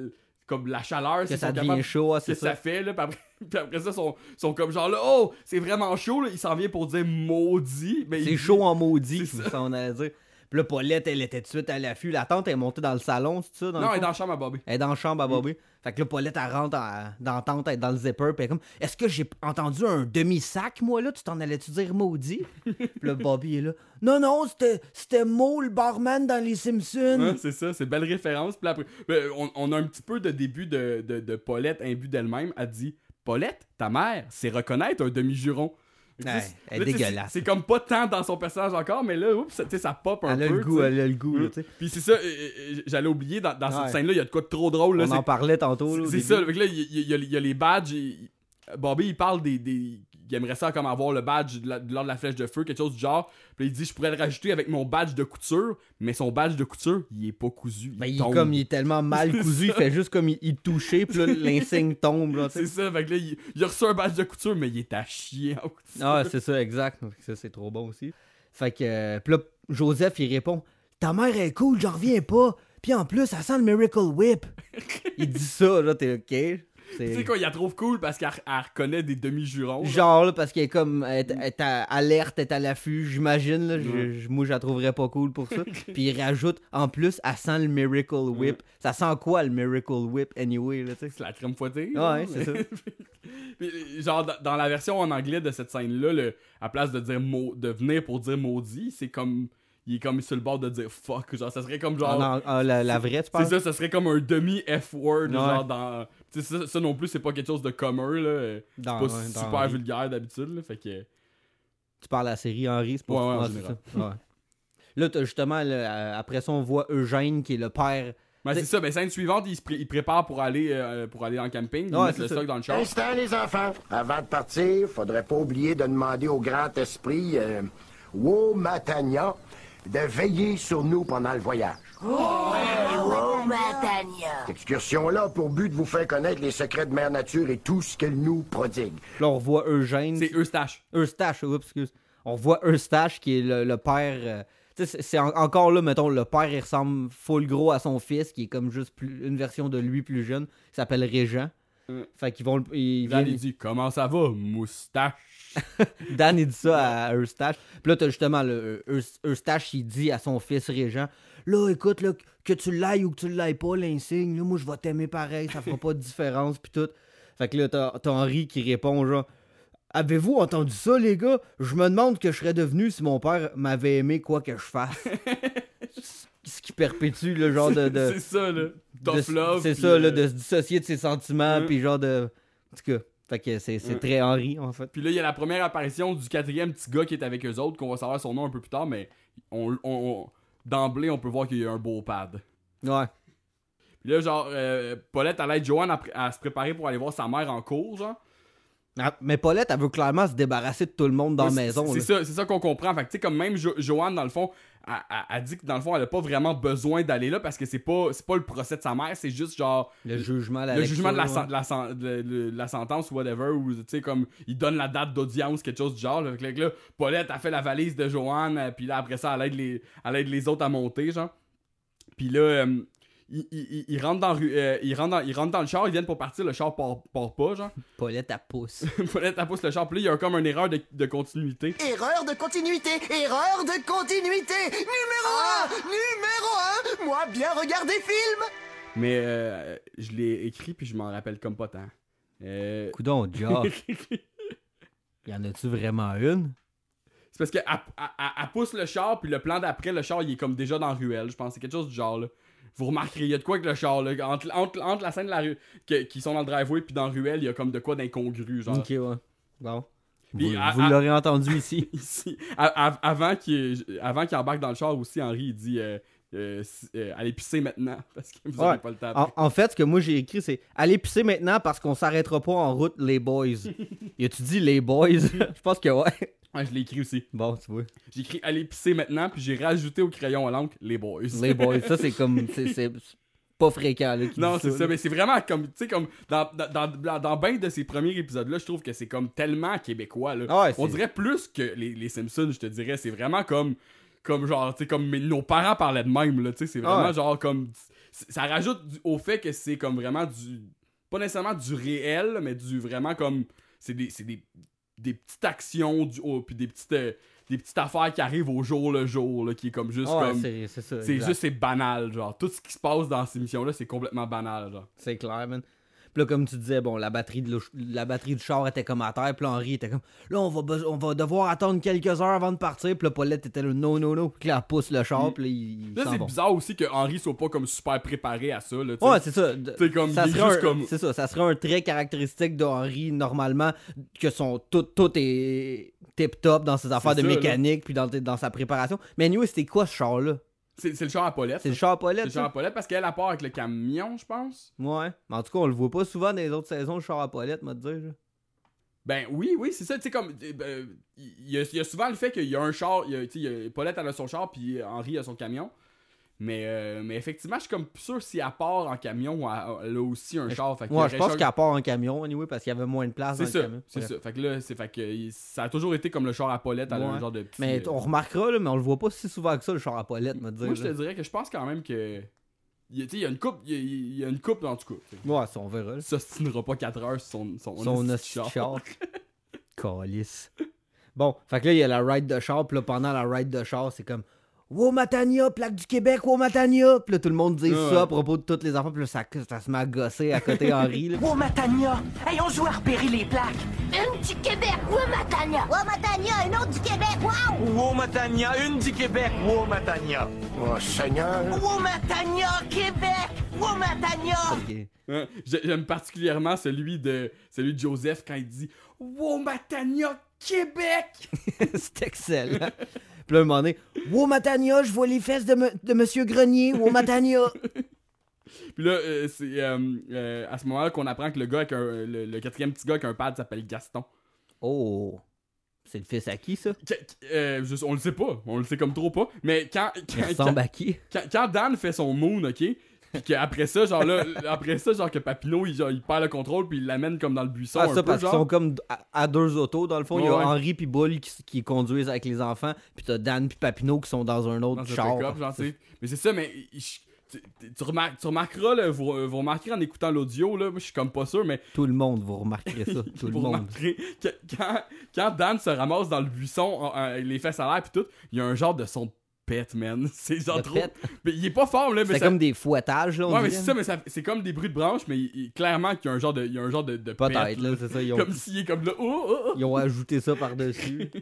comme la chaleur, Que ça devient capables- chaud, ah, c'est ça. ça. fait, là, puis après, [laughs] puis après ça, ils sont, sont comme genre là, oh, c'est vraiment chaud, là, il s'en vient pour dire maudit, mais C'est chaud en maudit, C'est c'est ça on allait dire. Puis là, Paulette, elle était tout de suite à l'affût. La tante elle est montée dans le salon, c'est ça? Dans Non, elle est dans la chambre à Bobby. Elle est dans la chambre à Bobby. Fait que là, Paulette, elle rentre en- dans la tente, elle est dans le zipper, puis elle est comme Est-ce que j'ai entendu un demi-sac, moi, là? Tu t'en allais-tu dire maudit Puis là, Bobby est là Non, non, c'était- Mo, le barman dans Les Simpsons. Ouais, c'est ça, c'est belle référence. Puis après, ben, on, on a un petit peu de début de, de, de Paulette imbu d'elle-même. Elle dit Paulette, ta mère, c'est reconnaître un demi-juron. Ouais, elle est dégueulasse. C'est comme pas tant dans son personnage encore, mais là, oups, ça, tu sais, ça pop un Elle a peu. le goût, elle a le goût. Puis c'est ça, j'allais oublier, dans, dans Ouais. cette scène-là, il y a de quoi de trop drôle. Là, On en parlait tantôt. c'est ça, là, il y, a- il y a les badges. Bobby, il parle des. des il aimerait ça comme avoir le badge de l'ordre de la flèche de feu, quelque chose du genre. Puis il dit Je pourrais le rajouter avec mon badge de couture, mais son badge de couture, il est pas cousu. Ben, il, est comme, il est tellement mal [laughs] cousu, il fait juste comme il, il touchait, puis là, l'insigne tombe. C'est ça, fait que là, il, il a reçu un badge de couture, mais il est à chier en couture. Ah, c'est ça, exact. Ça, c'est trop bon aussi. Fait que, euh, pis là, Joseph, il répond Ta mère est cool, j'en reviens pas. Puis en plus, ça sent le Miracle Whip. [laughs] il dit ça, là, t'es OK. Tu sais C'est quoi, il la trouve cool parce qu'elle elle reconnaît des demi-jurons. genre. là, parce qu'elle est comme, elle est, elle est à- alerte, elle est à l'affût, j'imagine. Là, je- moi, je la trouverais pas cool pour ça. [laughs] Puis il rajoute, en plus, elle sent le Miracle Whip. Ça sent quoi, le Miracle Whip, anyway? C'est la crème fouettée. Ouais, genre, c'est ça. [laughs] Puis, genre, dans, la version en anglais de cette scène-là, le- à place de dire de venir pour dire maudit, c'est comme. Il est comme sur le bord de dire fuck. Genre, ça serait comme genre. Ah, non, ah, la, la vraie, tu C'est penses ça, ça serait comme un demi F-word, Ouais. genre dans. Tu sais, ça, ça non plus, c'est pas quelque chose de commun, là. Dans- C'est pas ouais, dans super Henry. vulgaire d'habitude, là. Fait que. Tu parles à la série Henri, c'est pas Ouais, ouais, en Ah, c'est général. ça. Ouais. Là, t'as justement, là, euh, après ça, on voit Eugène qui est le père. Ben, c'est ça, ben, scène suivante, il se pré- il prépare pour aller, euh, pour aller en camping, il Ouais, met c'est le ça. stock dans le char. Instant, les enfants. Avant de partir, faudrait pas oublier de demander au grand esprit, euh, Womatania, de veiller sur nous pendant le voyage. Oh, Matania. Cette excursion-là a pour but de vous faire connaître les secrets de Mère Nature et tout ce qu'elle nous prodigue. Là, on voit Eugène. C'est Eustache. Eustache, oups, excuse. On voit Eustache qui est le, le père. euh, tu sais, c'est- c'est en- encore là, mettons, le père, il ressemble full gros à son fils, qui est comme juste plus, une version de lui plus jeune, qui s'appelle Régent. Mm. Fait qu'ils vont. le- Ils viennent- il dit Comment ça va, moustache [laughs] Dan, il dit ça à Eustache. Puis là, t'as justement le Eus- Eustache, il dit à son fils Régent Là, écoute, là, que tu l'ailles ou que tu l'ailles pas, l'insigne, là, moi, je vais t'aimer pareil, ça fera pas de différence, puis tout. Fait que là, t'as Henri qui répond genre Avez-vous entendu ça, les gars? Je me demande que je serais devenu si mon père m'avait aimé quoi que je fasse. [laughs] Ce qui perpétue le genre de. de- C'est ça, là. C'est ça, là, euh, de se dissocier de ses sentiments, Ouais. puis genre de. En tout cas, fait que c'est Ouais. très Henri, en fait. Puis là, il y a la première apparition du quatrième petit gars qui est avec eux autres, qu'on va savoir son nom un peu plus tard, mais on, on- on- d'emblée, on peut voir qu'il y a un beau pad. Ouais. Puis là, genre, euh, Paulette, elle aide Joanne à, à se préparer pour aller voir sa mère en cours, genre. Ah, Mais Paulette, elle veut clairement se débarrasser de tout le monde dans Ouais, la maison. C'est ça, ça qu'on comprend. Fait que, tu sais, comme même Jo- Joanne, dans le fond, elle dit que dans le fond, elle a pas vraiment besoin d'aller là parce que c'est pas, pas le procès de sa mère, c'est juste genre Le jugement, la le lecture, jugement de la, ouais. de la sen- de- de- de la sentence ou whatever, ou tu sais, comme il donne la date d'audience, quelque chose du genre. Là, Fait que là, Paulette a fait la valise de Joanne, euh, puis là, après ça, elle aide les, elle aide les autres à monter, genre. Puis là, euh, il, il, il- il rentre dans, ru- euh, il, rentre dans, il rentre dans le char, ils viennent pour partir, le char part, part pas, genre. [laughs] Paulette, elle pousse. [laughs] Paulette, elle pousse le char, puis là, il y a comme une erreur de, de continuité. Erreur de continuité, erreur de continuité. Numéro 1, numéro 1. Moi, bien regarder film. Mais euh, je l'ai écrit, puis je m'en rappelle comme pas tant. Euh, Coudon, Josh. [laughs] Y en a-tu vraiment une? C'est parce qu'elle elle pousse le char, puis le plan d'après, le char, il est comme déjà dans la ruelle. Je pense c'est quelque chose du genre, là. Vous remarquerez, il y a de quoi avec le char, là. Entre, entre, entre la scène de la rue, que- qui sont dans le driveway, puis dans la ruelle, il y a comme de quoi d'incongru, genre. Ok, ouais. Bon. Puis vous à- vous à- l'aurez entendu [laughs] ici. Ici. A- avant qu'il avant qu'il embarque dans le char aussi, Henri, il dit euh, euh, euh, Allez pisser maintenant, [laughs] parce que vous Ouais. n'avez pas le temps. En, en fait, ce que moi j'ai écrit, c'est Allez pisser maintenant parce qu'on s'arrêtera pas en route, les boys. [laughs] y a-tu dit les boys? Je pense que ouais. Ouais, je l'ai écrit aussi. Bon, tu vois. J'ai écrit Allez pisser maintenant, puis j'ai rajouté au crayon à l'encre Les boys. Les boys, ça c'est [laughs] comme. C'est pas fréquent, là. Non, c'est ça, mais c'est vraiment comme, tu sais, comme dans, dans, dans, dans, ben de ces premiers épisodes-là, je trouve que c'est comme tellement québécois, là. Ah ouais, On dirait plus que les, les Simpsons, je te dirais, c'est vraiment comme, comme genre, tu sais, comme mais nos parents parlaient de même, là, tu sais, c'est vraiment Ah ouais. genre comme, ça rajoute du- au fait que c'est comme vraiment du, pas nécessairement du réel, mais du vraiment comme, c'est des, c'est des, des petites actions, du, oh, puis des petites, euh, des petites affaires qui arrivent au jour le jour, là, qui est comme juste Ah ouais, comme... c'est juste, c'est banal, genre. Tout ce qui se passe dans ces missions-là, c'est complètement banal, genre. C'est clair, man. Puis là, comme tu disais, bon, la batterie, de la batterie du char était comme à terre. Puis là, Henri était comme, là, on va, on va devoir attendre quelques heures avant de partir. Puis là, Paulette était là, non, non, non. Puis là, elle pousse le char. Puis là, il, il Là, s'en c'est bizarre aussi que Henry soit pas comme super préparé à ça, là. Ouais, c'est ça. C'est comme, ça serait un, comme- C'est ça, ça serait un trait caractéristique de Henri, normalement, que son, tout, tout est tip-top dans ses affaires de ça, là. mécanique, puis dans, dans sa préparation. Mais anyway, c'était quoi ce char-là? C'est c'est le char à Paulette. C'est le char à C'est Paulette, le char à? Paulette parce qu'elle a part avec le camion, je pense. Ouais. Mais en tout cas, on le voit pas souvent dans les autres saisons, le char à Paulette, m'a dire. là. Ben oui, oui, c'est ça, tu sais, comme. euh, ben, Il y, y a souvent le fait qu'il y a un char, a, y a- Paulette elle a son char, puis Henri a son camion. Mais, euh, mais effectivement, je suis comme sûr si elle part en camion, elle, a aussi un char. Fait Ouais, je pense char- qu'elle part en camion, anyway, parce qu'il y avait moins de place dans C'est le ça, camion. c'est ça. Fait que là, c'est fait que ça a toujours été comme le char à un Ouais. genre de petit. Mais euh, on remarquera, là, mais on le voit pas si souvent que ça, le char à Paulette, m'a dire. Moi, je te dirais que je pense quand même que. Il il y a une coupe, il y a, il y a une coupe dans tout cas. Ouais, ça, on verra. Il s'ostinera pas 4 heures sur son, son, de char. [laughs] Calice. Bon, fait que là, il y a la ride de char, puis là, pendant la ride de char, c'est comme Wow Matania, plaque du Québec, Wow Matania. Puis là, tout le monde dit Ouais. ça à propos de tous les enfants. Puis là, ça, ça se met à gosser à côté Henri. Là. [laughs] Oh, Matania! Hey, on joue à repérer les plaques! Une du Québec, Womatania. Womatania, une autre du Québec, wow. Wow, Matania! Une du Québec! Wow, Matania! Oh, Seigneur. Wow, Matania! Québec! Wow, Matania! Ok. Hein? J'ai- J'aime particulièrement celui de celui de Joseph quand il dit Wow Matania Québec [laughs] C'est excellent. [laughs] Puis là, un moment donné, Wow Matania, je vois les fesses de, me- de Monsieur Grenier, Wow Matania. [laughs] Puis là, euh, c'est euh, euh, à ce moment-là qu'on apprend que le gars avec un, le, le quatrième petit gars avec un pad s'appelle Gaston. Oh, c'est le fils à qui ça? Euh, je- on le sait pas, on le sait comme trop pas. Mais quand Il quand, ressemble quand, à qui? quand- quand Dan fait son moon, ok, puis qu'après ça, genre là, après ça, genre que Papineau, il, genre, il perd le contrôle puis il l'amène comme dans le buisson. Ah, ça, parce qu'ils sont comme à, à deux autos, dans le fond. Il y a Ouais. Henri puis Bull qui, qui conduisent avec les enfants, puis t'as Dan puis Papineau qui sont dans un autre dans char. genre. Mais c'est ça, mais je- tu, tu- tu remar- tu remarqueras, là, vous, vous remarquerez en écoutant l'audio, là, moi je suis comme pas sûr, mais Tout le monde, vous remarquerez ça. [laughs] Tout le vous monde. remarquerez que quand, quand Dan se ramasse dans le buisson, en- en- les fesses à l'air pis tout, il y a un genre de son de pète, man. [laughs] C'est genre trop. Mais il est pas fort, là, mais C'est ça- comme des fouettages, là. on Ouais, mais c'est ça, mais ça- c'est comme des bruits de branches, mais il- clairement qu'il y a un genre de, il y a un genre de, de Peut-être, là, c'est ça. Ils ont, Comme s'il est comme là. Oh, oh, oh. ils ont ajouté ça par-dessus. [laughs]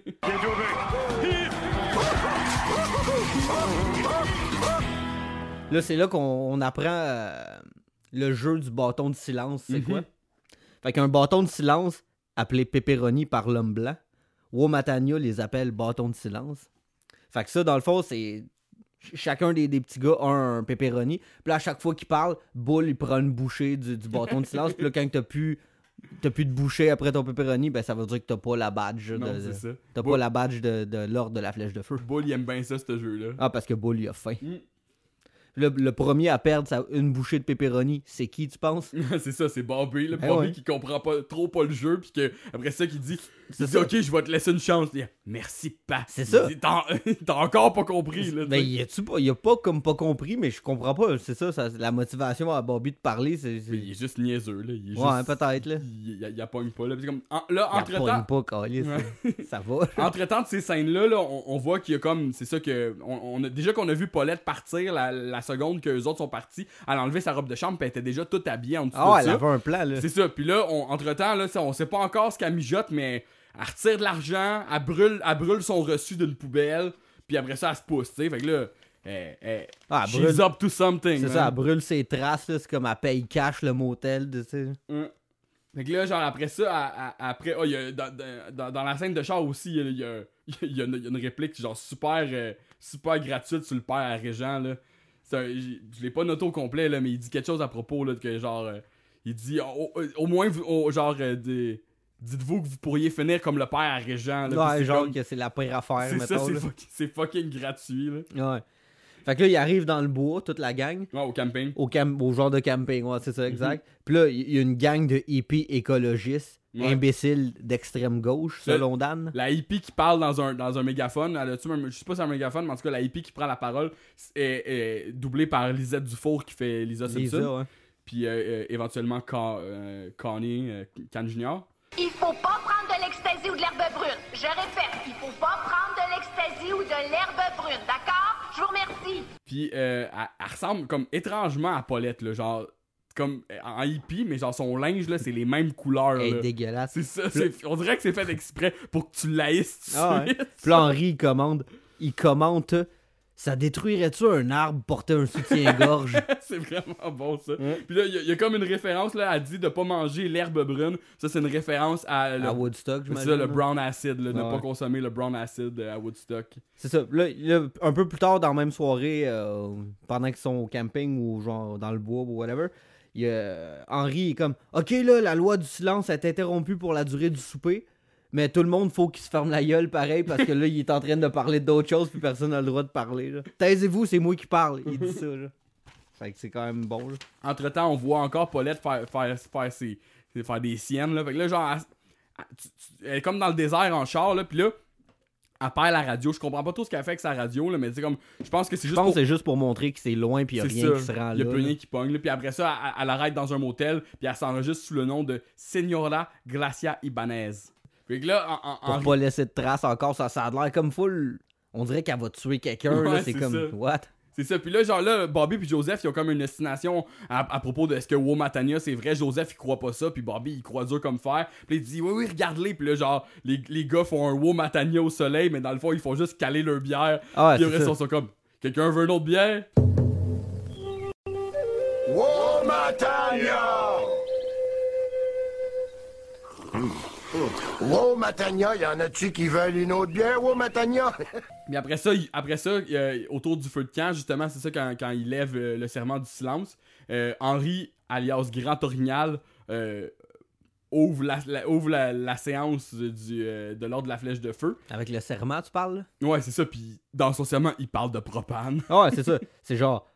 Là, c'est là qu'on on apprend euh, le jeu du bâton de silence. C'est Mhm. quoi? Fait qu'un bâton de silence appelé pepperoni par l'homme blanc. Womatania les appelle bâton de silence. Fait que ça, dans le fond, c'est. ch- Chacun des, des petits gars a un pepperoni. Puis là, à chaque fois qu'il parle, Bull, il prend une bouchée du, du bâton de silence. Puis là, quand t'as plus, t'as plus de bouchée après ton pepperoni, ben ça veut dire que t'as pas la badge. Non, de. T'as pas la badge de, de l'ordre de la flèche de feu. Bull, il aime bien ça, ce jeu-là. Ah, parce que Bull, il a faim. Mm. Le, le premier à perdre sa- une bouchée de pepperoni, c'est qui, tu penses? [laughs] c'est ça, c'est Bobby, là. Eh Bobby ouais. qui comprend pas trop pas le jeu, puis que après ça, qui dit, il dit, ok, je vais te laisser une chance. Il dit, Merci, pas. C'est ça. [laughs] T'as encore pas compris, là. Ben, il a-tu pas, il a pas comme pas compris, mais je comprends pas. C'est ça, ça, la motivation à Bobby de parler, c'est. il est juste niaiseux, là. Il est Ouais, peut-être, là. Il, il, il pogne pas, là. Comme, en- là, Il entre-temps, appogne pas, câlisse, Ça va. [laughs] entre temps de ces scènes-là, là, on, on voit qu'il y a comme. C'est ça que. On, on a, déjà qu'on a vu Paulette partir la, la seconde que les autres sont partis, elle a enlevé sa robe de chambre, puis elle était déjà toute habillée en dessous Ah, de elle ça. avait un plan, là. C'est ça. Puis là, on- entre-temps, là, on sait pas encore ce qu'elle mijote, mais elle retire de l'argent, elle brûle, elle brûle son reçu d'une poubelle, puis après ça, elle se pousse, tu sais. Fait que là, elle, elle- Ah, elle she's brûle- up to something. C'est ça, elle brûle ses traces, là. C'est comme elle paye cash le motel, tu sais. Fait que là, genre, après ça, après, oh, y a- dans, dans- dans- dans la scène de char aussi, il y y a- y une, il y a une réplique, genre, super, euh, super gratuite sur le père à Régent, là. Un- je l'ai pas noté au complet, là, mais il dit quelque chose à propos, là, que genre, euh, il dit, au, au- au moins, au- genre, euh, des- dites-vous que vous pourriez finir comme le père à Régent, là. Ouais, genre comme- que c'est la pire affaire, C'est ça, c'est fucking, gratuit, là. Ouais. Fait que là, il arrive dans le bois, toute la gang. Ouais, au camping. Au, cam- au genre de camping, ouais, c'est Mhm. ça, exact. Puis là, il y a une gang de hippies écologistes, Ouais. imbéciles d'extrême gauche, Le- selon Dan. La hippie qui parle dans un, dans un mégaphone, elle a-tu je sais pas si c'est un mégaphone, mais en tout cas, la hippie qui prend la parole est, est doublée par Lisette Dufour qui fait Lisa Simpson. Lisa, ouais. Puis euh, euh, éventuellement euh, Connie, euh, Can Junior. Il faut pas prendre de l'ecstasy ou de l'herbe brune. Je répète, il faut pas prendre de l'ecstasy ou de l'herbe brune, d'accord? Je vous remercie. Puis euh, elle, elle ressemble comme étrangement à Paulette, là, genre comme euh, en hippie, mais genre son linge, là, c'est les mêmes couleurs. Elle est là. dégueulasse. C'est ça, c'est- on dirait que c'est fait exprès pour que tu l'haïsses tout de Ah ouais. Puis là, Henri, il commande. Il commente Ça détruirait-tu un arbre porter un soutien-gorge? [laughs] C'est vraiment bon ça. Puis là, il y, a- il y a comme une référence là, elle dit de pas manger l'herbe brune. Ça, c'est une référence à, le, à Woodstock, c'est j'imagine. ça, le brown acid, là, ne pas consommer le brown acid euh, à Woodstock. C'est ça. Là, là, un peu plus tard dans la même soirée, euh, pendant qu'ils sont au camping ou genre dans le bois ou whatever, y a Henri est comme Ok, là, la loi du silence est interrompue pour la durée du souper. Mais tout le monde, faut qu'il se ferme la gueule pareil parce que là, il est en train de parler d'autres choses puis personne n'a le droit de parler. là. Taisez-vous, c'est moi qui parle. Il dit ça. Là. Fait que c'est quand même bon. Là. Entre temps, on voit encore Paulette faire, faire, faire, ses- faire des siennes. Là. Fait que là, genre, elle, est comme dans le désert en char, là, puis là, elle perd la radio. Je comprends pas tout ce qu'elle fait avec sa radio, là, mais c'est comme, je pense que c'est Je juste pense pour que c'est juste pour montrer que c'est loin puis n'y a C'est rien ça. qui se rend Il y a là. plus là. rien qui pogne. là. Puis après ça, elle, elle arrête dans un motel. Puis elle s'enregistre sous le nom de Senora Glacia Ibanez. Puis que là, en, en- Pour en- pas laisser de traces encore, ça, ça a l'air comme full. on dirait qu'elle va tuer quelqu'un. Ouais, c'est comme, ça. what? C'est ça. Puis là, genre là, Bobby puis Joseph, ils ont comme une destination à, à propos de est-ce que Womatania c'est vrai. Joseph, il croit pas ça. Puis Bobby, il croit dur comme fer. Puis il dit, oui, oui, regarde-les. Puis là, genre, les, les gars font un Womatania au soleil, mais dans le fond, ils font juste caler leur bière. Ah ouais, puis après, ça. ils sont, sont comme, quelqu'un veut une autre bière? Womatania! Wow, Matania, y en a-tu qui veulent une autre bière, wow, Matania? [laughs] Puis après ça, il- après ça euh, autour du feu de camp, justement, c'est ça quand, quand il lève euh, le serment du silence, euh, Henri, alias Grand Orignal, euh, ouvre, la, la- ouvre la, la séance du, euh, de l'ordre de la flèche de feu. Avec le serment, tu parles? là? Ouais, c'est ça. Puis dans son serment, il parle de propane. Ah ouais, c'est ça. [laughs] C'est genre,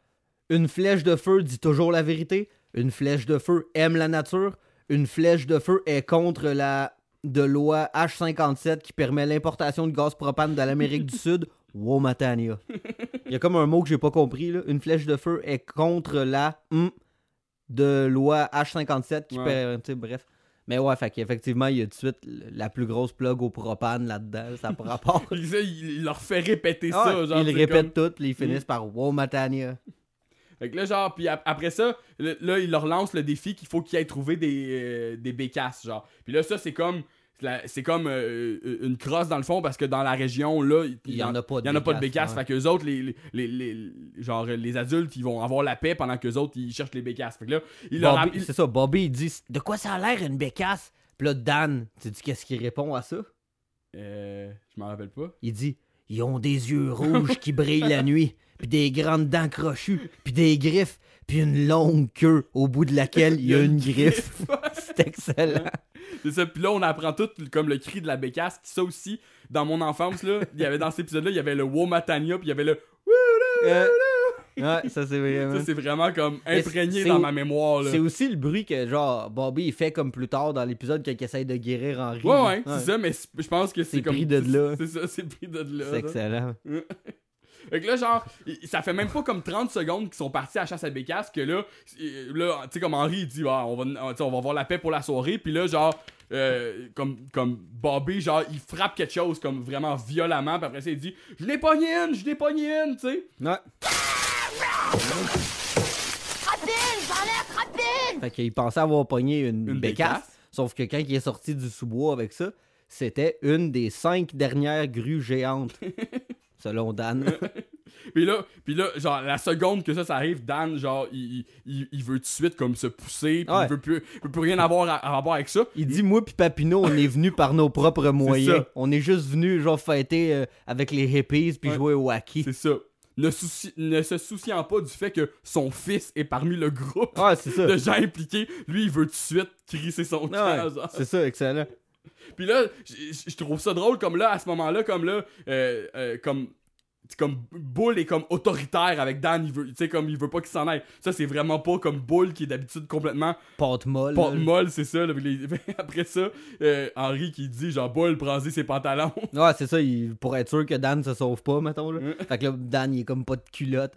une flèche de feu dit toujours la vérité. Une flèche de feu aime la nature. Une flèche de feu est contre la de loi H57 qui permet l'importation de gaz propane de l'Amérique du [laughs] Sud. Womatania. Il y a comme un mot que j'ai pas compris. Là. Une flèche de feu est contre la de loi H57 qui Ouais. permet. Bref. Mais ouais, fait qu'effectivement, il y a tout de suite la plus grosse plug au propane là-dedans. Ça pas [laughs] rapport. Il, il leur fait répéter Ah, ça. Genre, ils répètent comme- tout, puis ils finissent par Womatania. Fait que là, genre, puis ap- après ça, là, il leur lance le défi qu'il faut qu'ils aillent trouver des, euh, des bécasses, genre. Puis là, ça, c'est comme. C'est comme euh, euh, une crosse dans le fond parce que dans la région, là, Il y en a pas de y en a pas de bécasses, bécasses. ouais. Fait que autres, les, les, les, les- genre, les adultes, ils vont avoir la paix pendant que les autres, ils cherchent les bécasses. Fait que là, il Bobby- C'est ça, Bobby, il dit De quoi ça a l'air une bécasse? Puis là, Dan, tu dis qu'est-ce qu'il répond à ça? Euh, je m'en rappelle pas. Il dit Ils ont des yeux rouges qui brillent la [laughs] nuit, puis des grandes dents crochues, puis des griffes, puis une longue queue au bout de laquelle il y a une griffe. [laughs] C'est excellent. C'est ça. Puis là, on apprend tout comme le cri de la bécasse. Ça aussi, dans mon enfance, là, il y avait dans cet épisode-là, il y avait le Womatania, puis il y avait le. Euh, ouais, ça c'est vraiment. Ça, c'est vraiment comme imprégné c'est dans ma mémoire. C'est aussi le bruit que, genre, Bobby il fait comme plus tard dans l'épisode quand il essaye de guérir Henry. Ouais, ouais, c'est ça, mais c'est- je pense que c'est C'est comme. pris de là. C'est ça, c'est pris de là. C'est excellent. Fait que là, genre, ça fait même pas comme 30 secondes qu'ils sont partis à la chasse à bécasse que là, là tu sais, comme Henri, il dit, ah, on, va, on, sais, on va avoir la paix pour la soirée. Puis là, genre, euh, comme, comme Bobby, genre, il frappe quelque chose comme vraiment violemment. Puis après ça, il dit, je l'ai pogné une, je l'ai pogné une, tu sais. Ouais. Rapide, j'enlève, rapide! Fait qu'il pensait avoir pogné une, Une bécasse, bécasse. Sauf que quand il est sorti du sous-bois avec ça, c'était une des cinq dernières grues géantes. [laughs] selon Dan. [laughs] Puis là, puis là, genre, la seconde que ça, ça arrive, Dan, genre, il, il, il veut tout de suite comme se pousser, puis Ouais. il veut plus, il veut plus rien avoir à, à rapport avec ça. Il dit Moi puis Papineau, on est venus par nos propres moyens. On est juste venus genre fêter euh, avec les hippies puis Ouais. jouer au hockey. C'est ça. Ne, souci- ne se souciant pas du fait que son fils est parmi le groupe Ouais, ça. de gens impliqués, lui, il veut tout de suite crisser son c'est ça, excellent. Puis là, je trouve ça drôle comme là, à ce moment-là, comme là, euh, euh, comme. Comme Bull est comme autoritaire avec Dan, il veut, tu sais, comme il veut pas qu'il s'en aille. Ça, c'est vraiment pas comme Bull qui est d'habitude complètement Pâte molle. molle, c'est ça. là. Puis les- [laughs] Après ça, euh, Henri qui dit genre Bull, prends-y ses pantalons. Ouais, c'est ça, il, pour être sûr que Dan se sauve pas, mettons. Là. Fait que là, Dan, il est comme pas de culotte.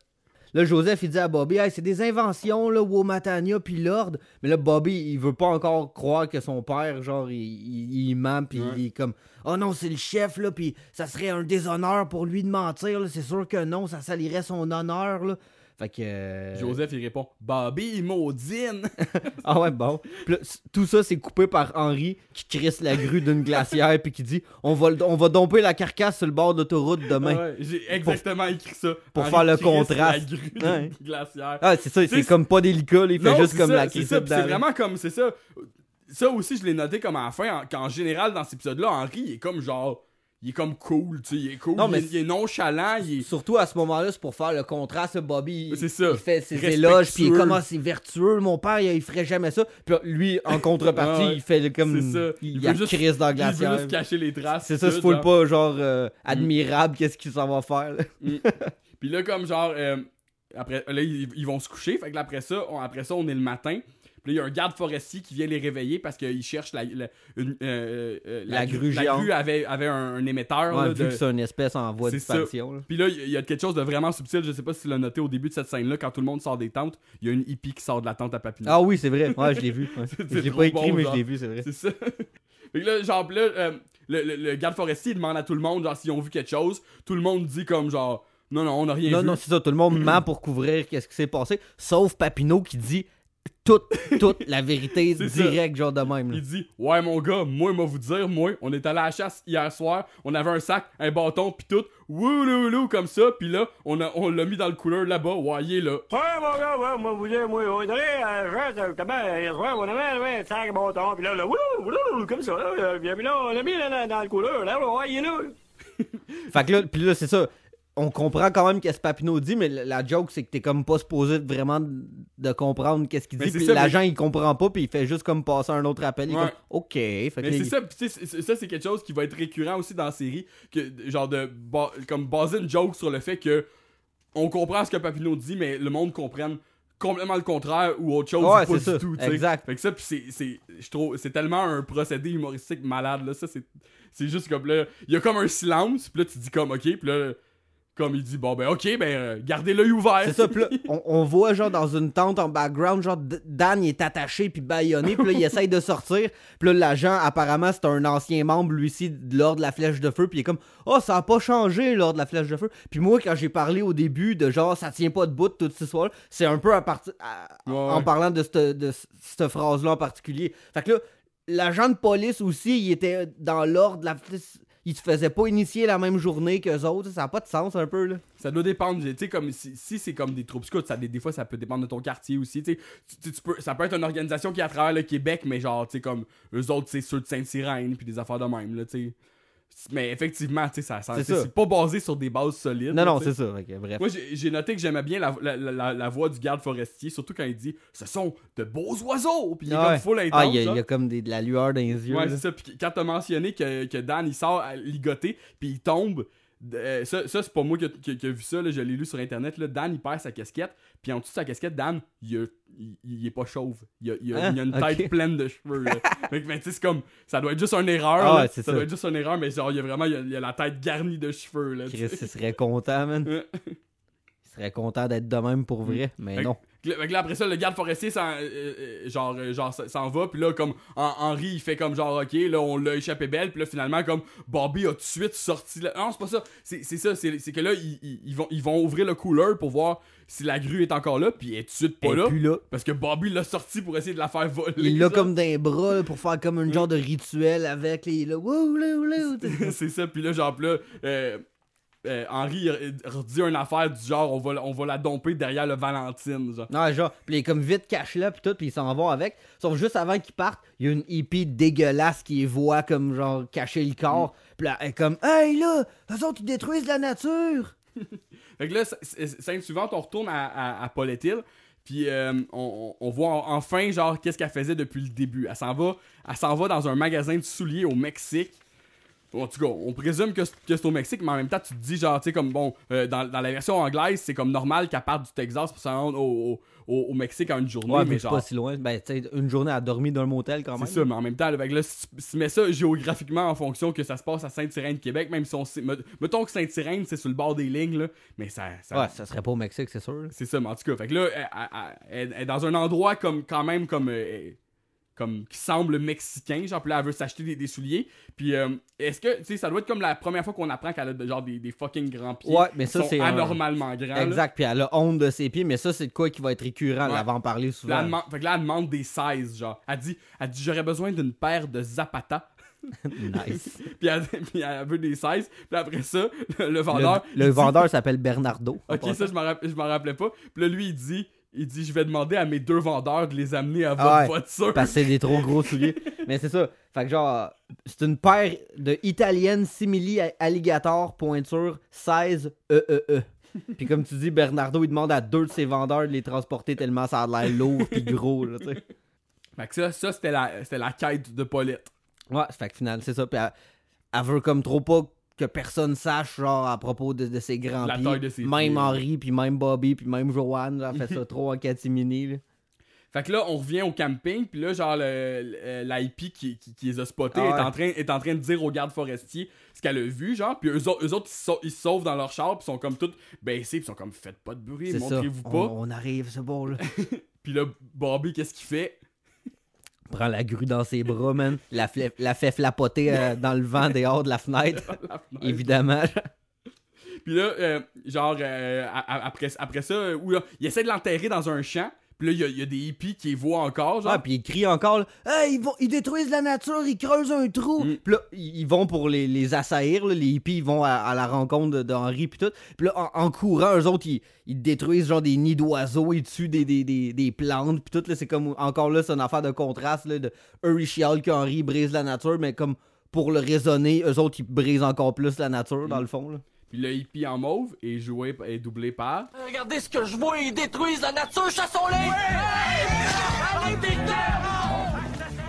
Là, Joseph, il dit à Bobby, hey, c'est des inventions, là, Womatania puis Lord. Mais là, Bobby, il veut pas encore croire que son père, genre, il, il, il ment, puis Ouais. il est comme, oh non, c'est le chef, là, puis ça serait un déshonneur pour lui de mentir, là. C'est sûr que non, ça salirait son honneur, là. Fait que. euh, Joseph, il répond Bobby, maudine. [laughs] Ah ouais, bon. Puis là, tout ça, c'est coupé par Henri qui crisse la grue d'une glacière puis qui dit on va, on va domper la carcasse sur le bord d'autoroute demain. Ouais, J'ai exactement écrit ça. pour Henri faire le contraste. La grue Ouais. d'une glacière. Ah, c'est ça, c'est C'est- comme pas délicat, là, il fait Non, juste comme ça, la crise. C'est vraiment comme, c'est ça. Ça aussi, je l'ai noté comme à la fin, en- qu'en général, dans cet épisode-là, Henri, il est comme genre. Il est comme cool, tu sais, il est cool. Non, il, mais est, il est nonchalant, il est. Surtout à ce moment-là, c'est pour faire le contraste. Bobby, il, C'est ça. il fait ses éloges, puis il est comme Ah, c'est vertueux. Mon père, il, il ferait jamais ça. Puis lui, en [laughs] contrepartie, Ah il fait comme. C'est ça. Il, Il a juste- crise dans la Il veut juste cacher les traces. C'est ça, c'est genre. pas genre euh, admirable, qu'est-ce qu'il s'en va faire. là. Puis là, comme genre, euh, après, là, ils, ils vont se coucher. Fait que là, après ça, on, après ça, on est le matin. Puis là, il y a un garde forestier qui vient les réveiller parce qu'il cherche la, la, une, euh, euh, La grue La grue avait, avait un, un émetteur. Ouais, là, vu de- que c'est une espèce en voie d'expansion. là. Puis là, il y a- quelque chose de vraiment subtil. Je sais pas si tu l'as noté au début de cette scène-là, quand tout le monde sort des tentes, il y a une hippie qui sort de la tente à Papineau. Ah oui, c'est vrai. Ouais, je l'ai vu. ouais. [laughs] C'est Je l'ai pas écrit, bon, mais genre. je l'ai vu, c'est vrai. C'est ça. [laughs] Fait que là, genre, là, euh, le, le, le garde forestier il demande à tout le monde, genre, s'ils ont vu quelque chose. Tout le monde dit comme, genre, non, non, on a rien Non, vu. non, c'est ça. Tout le monde ment pour couvrir qu'est-ce qui s'est passé. Sauf Papineau qui dit toute, [laughs] toute la vérité directe, genre de même. là. Il dit Ouais, mon gars, moi, moi vous dire, moi, on est allé à la chasse hier soir, on avait un sac, un bâton, pis tout, wouloulou, comme ça, pis là, on a- on l'a mis dans le couleur là-bas, ouais, il est là. Ouais, mon gars, ouais, moi, vous dire, moi, on est allé à la chasse, justement, hier soir, on avait, ouais, un sac, bon temps, pis là, là, wouh, comme ça, là, euh, puis là, on l'a mis là, dans, dans le couleur, là, ouais, il est là. Fait que là, puis là, c'est ça. On comprend quand même qu'est-ce que Papineau dit, mais la joke, c'est que t'es comme pas supposé vraiment de comprendre qu'est-ce qu'il dit. Puis mais- l'agent, il comprend pas, puis il fait juste comme passer un autre appel. Il Ouais. comme, OK. Fait que Mais c'est ça, pis ça, c'est quelque chose qui va être récurrent aussi dans la série, que, genre de, ba- comme baser une joke sur le fait que on comprend ce que Papineau dit, mais le monde comprenne complètement le contraire ou autre chose Ouais, ou pas c'est ça. du tout. Exact. Fait que ça, pis c'est, c'est, je trouve, c'est tellement un procédé humoristique malade, là, ça, c'est, c'est juste comme là, il y a comme un silence, pis là, tu dis comme, ok, pis là, comme il dit, bon, ben, ok, ben, euh, gardez l'œil ouvert. C'est ça, puis là, [laughs] on, on voit genre dans une tente en background, genre Dan il est attaché puis baïonné, puis là il essaye de sortir, puis là l'agent apparemment c'est un ancien membre lui aussi de l'ordre de la flèche de feu, puis il est comme oh ça a pas changé l'ordre de la flèche de feu. Puis moi quand j'ai parlé au début de genre ça tient pas debout toute cette histoire, c'est un peu à partir à- Ouais, en ouais. parlant de cette de cette phrase là en particulier. Fait que là l'agent de police aussi il était dans l'ordre de la il se faisait pas initier la même journée qu'eux autres, ça a pas de sens un peu là. Ça doit dépendre, tu sais, comme si, si c'est comme des troupes scouts, ça, des, des fois ça peut dépendre de ton quartier aussi. Tu- tu- tu peux- Ça peut être une organisation qui est à travers le Québec, mais genre, tu sais, comme eux autres, c'est ceux de Sainte-Sirène, puis des affaires de même, là, tu sais. Mais effectivement, tu sais, ça, C'est c'est ça. c'est pas basé sur des bases solides. Non non, c'est ça. Que, bref. Moi, j'ai noté que j'aimais bien la, la, la, la voix du garde forestier, surtout quand il dit Ce sont de beaux oiseaux! Puis il est Ah comme full intense. Ah, il y, a- y comme des, de la lueur dans les yeux. Ouais, c'est ça. Puis quand t'as mentionné que, que Dan il sort à ligoter, puis il tombe. Euh, ça, ça c'est pas moi qui a, qui a- qui a vu ça, là, je l'ai lu sur internet. Là, Dan il perd sa casquette, puis en dessous de sa casquette, Dan il, a- il, il est pas chauve. Il a, il a- Hein? il a une tête pleine de cheveux. là. [laughs] que, ben, c'est comme. Ça doit être juste une erreur. Ah ça, doit être juste une erreur, mais genre, il y a vraiment il a, la tête garnie de cheveux. Là, Chris, il serait content, man. Il serait content d'être de même pour vrai, mais Fait non. Là, après ça, le garde forestier s'en, euh, euh, genre, euh, genre, s'en- s'en va, puis là, comme, Hen- Henri, il fait comme genre, ok, là, on l'a échappé belle, puis là, finalement, comme, Bobby a tout de suite sorti. la- Non, c'est pas ça. C'est c'est ça, c'est c'est que là, ils, ils- vont, ils vont ouvrir le cooler pour voir si la grue est encore là, puis elle est tout de suite pas là. là, Parce que Bobby l'a sorti pour essayer de la faire voler. il l'a comme d'un bras là, pour faire comme un genre de rituel avec les là. [laughs] C'est ça, puis là, genre, là, euh, euh, Henri il redit une affaire du genre, on va, on va la domper derrière le Valentine, genre. Non, genre, puis il est comme vite caché là, puis tout, puis ils s'en vont avec. Sauf juste avant qu'ils partent, il y a une hippie dégueulasse qui les voit comme genre cacher le corps. Puis là, elle est comme Hey là, eux autres ils détruisent la nature! [laughs] Fait que là, scène suivante, on retourne à, à, à Paulette Hill, Puis euh, on, on voit en- enfin, genre, qu'est-ce qu'elle faisait depuis le début. Elle s'en va, elle s'en va dans un magasin de souliers au Mexique. En tout cas, on présume que, c'est- au Mexique, mais en même temps, tu te dis, genre, tu sais, comme bon, euh, dans, dans la version anglaise, c'est comme normal qu'elle parte du Texas pour se rendre au, au, au- au Mexique en une journée, Ouais, mais mais genre. pas si loin. Ben, tu sais, une journée à dormir dans le motel quand même. C'est ça, mais en même temps, là, là, si tu mets ça géographiquement en fonction que ça se passe à Sainte-Sirène, Québec, même si on sait. me- Mettons que Sainte-Sirène, c'est sur le bord des lignes, là, mais ça. ça- Ouais, ça serait pas au Mexique, c'est sûr. C'est ça, mais en tout cas, fait que là, elle, elle- elle- elle est dans un endroit comme, quand même, comme. euh, comme qui semble mexicain, genre, puis là, elle veut s'acheter des, des souliers. Puis, euh, est-ce que, tu sais, ça doit être comme la première fois qu'on apprend qu'elle a genre des, des fucking grands pieds. Ouais, mais ça, c'est un- anormalement grands. là. Exact, puis elle a honte de ses pieds, mais ça, c'est de quoi qui va être récurrent. Ouais. Elle va en parler là, souvent. demande- fait que là, elle demande des 16, genre. Elle dit, elle dit j'aurais besoin d'une paire de Zapata. [laughs] [laughs] nice. puis, elle, puis elle veut des 16. Puis après ça, le, le vendeur. Le, le vendeur s'appelle Bernardo. Ok, ça, je m'en rappelais pas. Puis là, lui, il dit, il dit, je vais demander à mes deux vendeurs de les amener à votre Ah ouais, voiture. Parce que c'est des trop [laughs] gros souliers. Mais c'est ça. Fait que genre, c'est une paire de italienne simili alligator pointure 16 EEE. Puis comme tu dis, Bernardo, il demande à deux de ses vendeurs de les transporter tellement ça a l'air lourd pis gros, là, tu sais. Fait que ça, ça c'était la, la quête de Paulette. Ouais, fait que final, c'est ça. Puis elle, elle veut comme trop pas que personne sache, genre, à propos de, de ses grands La pieds. taille de ses même pieds. Henri, puis même Bobby, puis même Joanne, là, fait ça [laughs] trop en catimini, là. Fait que là, on revient au camping, puis là, genre, hippie qui, qui, qui les a spotés Ah est, ouais. en train, est en train de dire aux gardes forestiers ce qu'elle a vu, genre, puis eux, autres- eux autres, ils, se sau- ils se sauvent dans leur char, puis sont comme tous baissés, puis sont comme, faites pas de bruit, C'est ça. montrez-vous On, pas. on arrive, c'est bon, là. [laughs] Puis là, Bobby, qu'est-ce qu'il fait? Prend la grue dans ses bras, man. La, fait flapoter euh, dans le vent dehors de la fenêtre. [laughs] La fenêtre. Évidemment. Puis là, euh, genre, euh, après, après ça, où, là, il essaie de l'enterrer dans un champ. Puis là, il y a- il y, a des hippies qui les voient encore, genre. Ah, puis ils crient encore, là, Hey, ils, vont, ils détruisent la nature, ils creusent un trou. Mm. Puis là, ils vont pour les, les assaillir, là, les hippies, ils vont à, à la rencontre d'Henri, puis tout. Puis là, en, en courant, eux autres, ils, ils détruisent genre des nids d'oiseaux, ils tuent des, des, des, des plantes, puis tout. là, C'est comme, encore là, c'est une affaire de contraste, là, de eux, ils chialent qu'Henri brise la nature, mais comme pour le raisonner, eux autres, ils brisent encore plus la nature, dans le fond. Là. Puis le hippie en mauve est joué est doublé par. Regardez ce que je vois, ils détruisent la nature, chassons-les!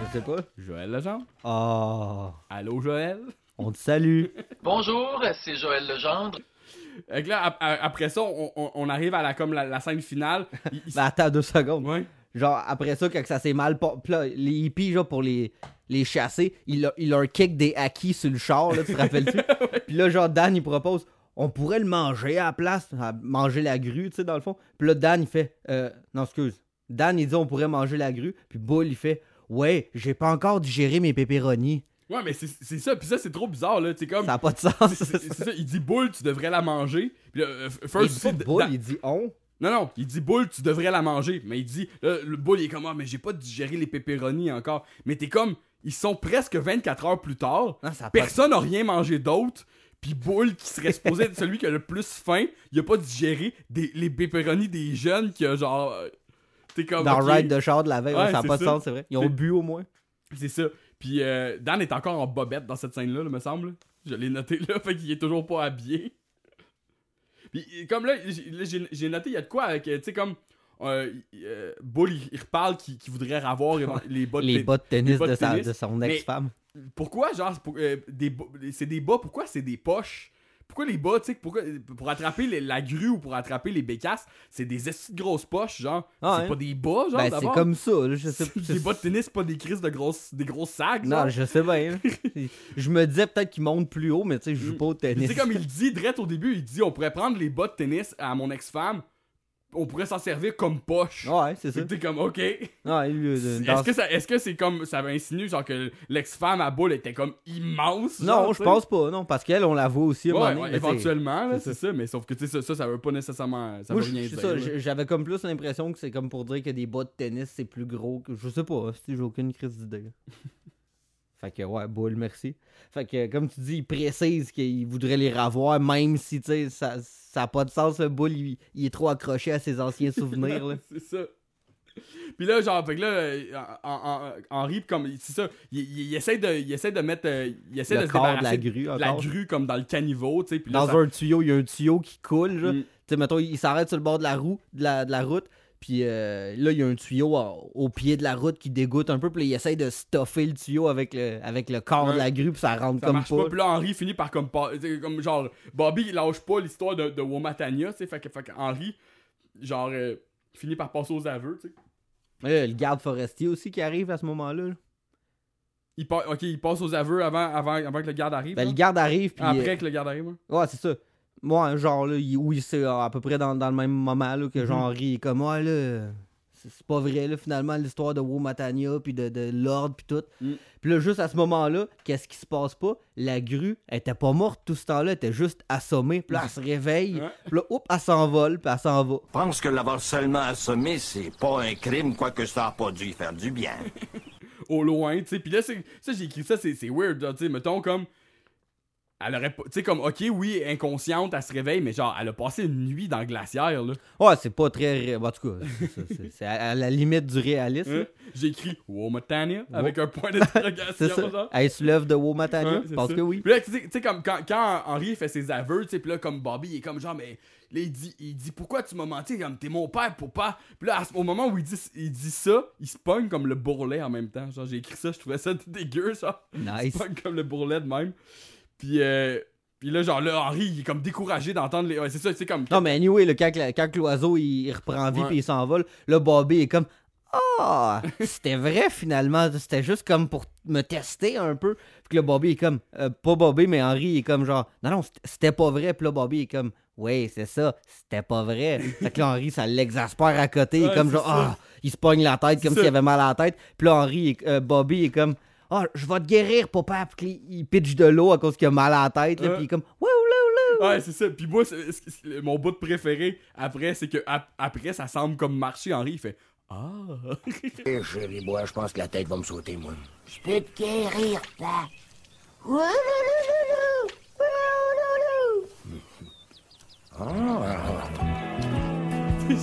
Je sais pas. Joël Legendre. Ah, Allô, Joël? on te salue. [laughs] Bonjour, c'est Joël Legendre. Là, ap- après ça, on, arrive à la, comme la, la scène finale. Il- [laughs] Ben, attends deux secondes. Ouais. Genre, après ça, quand ça s'est mal. pas- Pis là, les hippies, genre, pour les, les chasser, ils, leur- ils leur kick des acquis sur le char, là, tu te rappelles-tu? [laughs] Puis là, genre, Dan, il propose, on pourrait le manger à la place, à manger la grue, tu sais, dans le fond. Puis là, Dan, il fait, euh, non, excuse. Dan, il dit, on pourrait manger la grue. Puis Bull, il fait, ouais, j'ai pas encore digéré mes pépéronis. Ouais, mais c'est ça. Puis ça, c'est trop bizarre, là. C'est comme. Ça n'a pas de sens. [laughs] c'est- ça. Il dit boule, tu devrais la manger. Puis là, euh, Il first, dit pas Bull, Dan- il dit on. Non, non, il dit boule, tu devrais la manger. Mais il dit, là, le boule, il est comme, ah, mais j'ai pas digéré les pépéronis encore. Mais t'es comme, ils sont presque 24 heures plus tard. Non, ça a pas de- Personne n'a rien mangé d'autre. Puis Boule, qui serait supposé être [laughs] celui qui a le plus faim, il a pas digéré des, les pépéronis des jeunes qui a genre. euh, T'es comme. Dans ride de char de la veille, Ouais, ça n'a pas de sens, c'est vrai. Ils ont bu au moins. C'est ça. Puis euh, Dan est encore en bobette dans cette scène-là, là, me semble. Je l'ai noté là, [laughs] fait qu'il est toujours pas habillé. Puis comme là, j'ai noté, il y a de quoi avec, euh, tu sais, comme. Euh, euh, Bull, il, il reparle qu'il voudrait avoir les [laughs] bas de Les bas de tennis, les bas de, sa- tennis. de son ex-femme. Pourquoi, genre, pour- euh, des bas- c'est des bas, pourquoi c'est des poches? Pourquoi les bas, tu sais, pourquoi, pour attraper les- la grue ou pour attraper les bécasses, c'est des de grosses poches, genre. Ah, c'est hein? pas des bas, genre, Ben, c'est comme ça, là, je sais Des bas de tennis, c'est pas des crises de grosses, des grosses sacs, Non, genre. je sais bien. là. [laughs] je me disais peut-être qu'il monte plus haut, mais tu sais, je joue pas au tennis. Tu sais, comme il dit, direct au début, il dit on pourrait prendre les bas de tennis à mon ex-femme, on pourrait s'en servir comme poche. Ouais, c'est ça. T'es comme, ok. Ouais, lui, euh, dans- Est-ce que ça, est-ce que c'est comme, ça insinue genre que l'ex-femme à boule était comme immense? Non, je pense pas, non, parce qu'elle, on la voit aussi à un Ouais, moment ouais, éventuellement, c'est ça, mais sauf que tu sais, ça, ça, veut pas nécessairement, ça Moi, veut rien c'est dire. j'avais comme plus l'impression que c'est comme pour dire que des bas de tennis, c'est plus gros que. Je sais pas, si j'ai aucune crise d'idée. Fait que, ouais, boule, merci. Fait que, comme tu dis, il précise qu'il voudrait les revoir, même si, tu sais, ça, ça a pas de sens, le boule, il, il est trop accroché à ses anciens souvenirs, là. [laughs] c'est ça. Puis là, genre, fait que là, euh, en- en- en- Henri, comme, c'est ça, il, il- il essaie de, il essaie de mettre, euh, il essaie Le de se de la grue, la encore. grue comme dans le caniveau, tu sais, là, Dans ça- un tuyau, il y a un tuyau qui coule, là. Mm. Tu sais, mettons, il s'arrête sur le bord de la roue, de la, de la route, puis euh, là, il y a un tuyau au, au pied de la route qui dégoûte un peu, puis là, il essaie de stuffer le tuyau avec le, avec le corps Ouais. de la grue, puis ça rentre ça comme marche pas. Puis là, Henri finit par comme, comme genre, Bobby, il lâche pas l'histoire de, de Womatania, fait que, fait que Henri, genre, euh, finit par passer aux aveux, le garde forestier aussi qui arrive à ce moment-là. là. Il, pa- ok, il passe aux aveux avant, avant, avant que le garde arrive. Ben, le garde arrive, puis. Après euh, que le garde arrive, hein. Ouais, c'est ça. Moi, genre, là, il- oui, c'est à peu près dans, dans le même moment là, que Mhm. genre, Henri est comme, ouais, là, c'est pas vrai, là, finalement, l'histoire de Womatania, puis de, de l'ordre, puis tout. Mm. Puis là, juste à ce moment-là, qu'est-ce qui se passe pas? La grue, elle était pas morte tout ce temps-là, elle était juste assommée, puis là, elle se réveille, puis là, oups, elle s'envole, puis elle s'en va. Je pense que l'avoir seulement assommé, c'est pas un crime, quoique ça a pas dû y faire du bien. [laughs] au loin, tu sais. Puis là, c'est, ça, j'ai écrit ça, c'est, c'est weird, là, tu sais. Mettons comme. Elle aurait pas. Tu sais, comme, ok, oui, inconsciente, elle se réveille, mais genre, elle a passé une nuit dans le glaciaire, là. Ouais, c'est pas très. ré- En tout cas, c'est- à, à la limite du réalisme. Hein? J'ai écrit Womatania Wo- avec un point [laughs] d'interrogation, ça. genre. Elle se lève de Womatania? Je pense ça. que oui. Puis là, tu sais- comme quand, quand Henri fait ses aveux, tu sais, puis là, comme Bobby, il est comme genre, mais là, il dit, il dit pourquoi tu m'as menti, comme t'es mon père pour pas. Puis là, au moment où il dit, il dit ça, il se pogne comme le bourrelet en même temps. Genre, j'ai écrit ça, je trouvais ça [laughs] dégueu. Il Nice. se pogne comme le bourrelet de même. Puis, euh, puis là, genre, là, Henri, il est comme découragé d'entendre les. Ouais, c'est ça, c'est comme. Non, mais anyway, là, quand, l'oiseau il, il reprend vie puis il s'envole, là, Bobby est comme Ah, c'était vrai finalement. C'était juste comme pour me tester un peu. Puis que là, Bobby est comme euh, Pas Bobby, mais Henry est comme genre Non, non, c'était- pas vrai. Puis là, Bobby est comme Oui, c'est ça, c'était pas vrai. fait que là, Henri, ça l'exaspère à côté. il est comme genre, ah, il se pogne la tête comme s'il avait mal à la tête. Puis là, Henri, est- euh, Bobby est comme, ah, je vais te guérir, papa. Puis il il pitch de l'eau à cause qu'il a mal à la tête. Là, Ouais. Puis il est comme, wouh. Ouais, c'est ça. Puis moi, c'est- c'est- c'est- mon bout de préféré après, c'est que ap- après, ça semble comme marcher. Henri, il fait Ah. [laughs] Eh, chérie, moi, je pense que la tête va me sauter, moi. Je peux te guérir, là.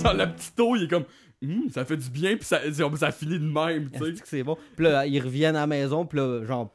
Genre, le petit eau, il est comme Hum, ça fait du bien, puis ça, ça, finit de même, c'est bon? Puis là, ils reviennent à la maison, puis là, genre,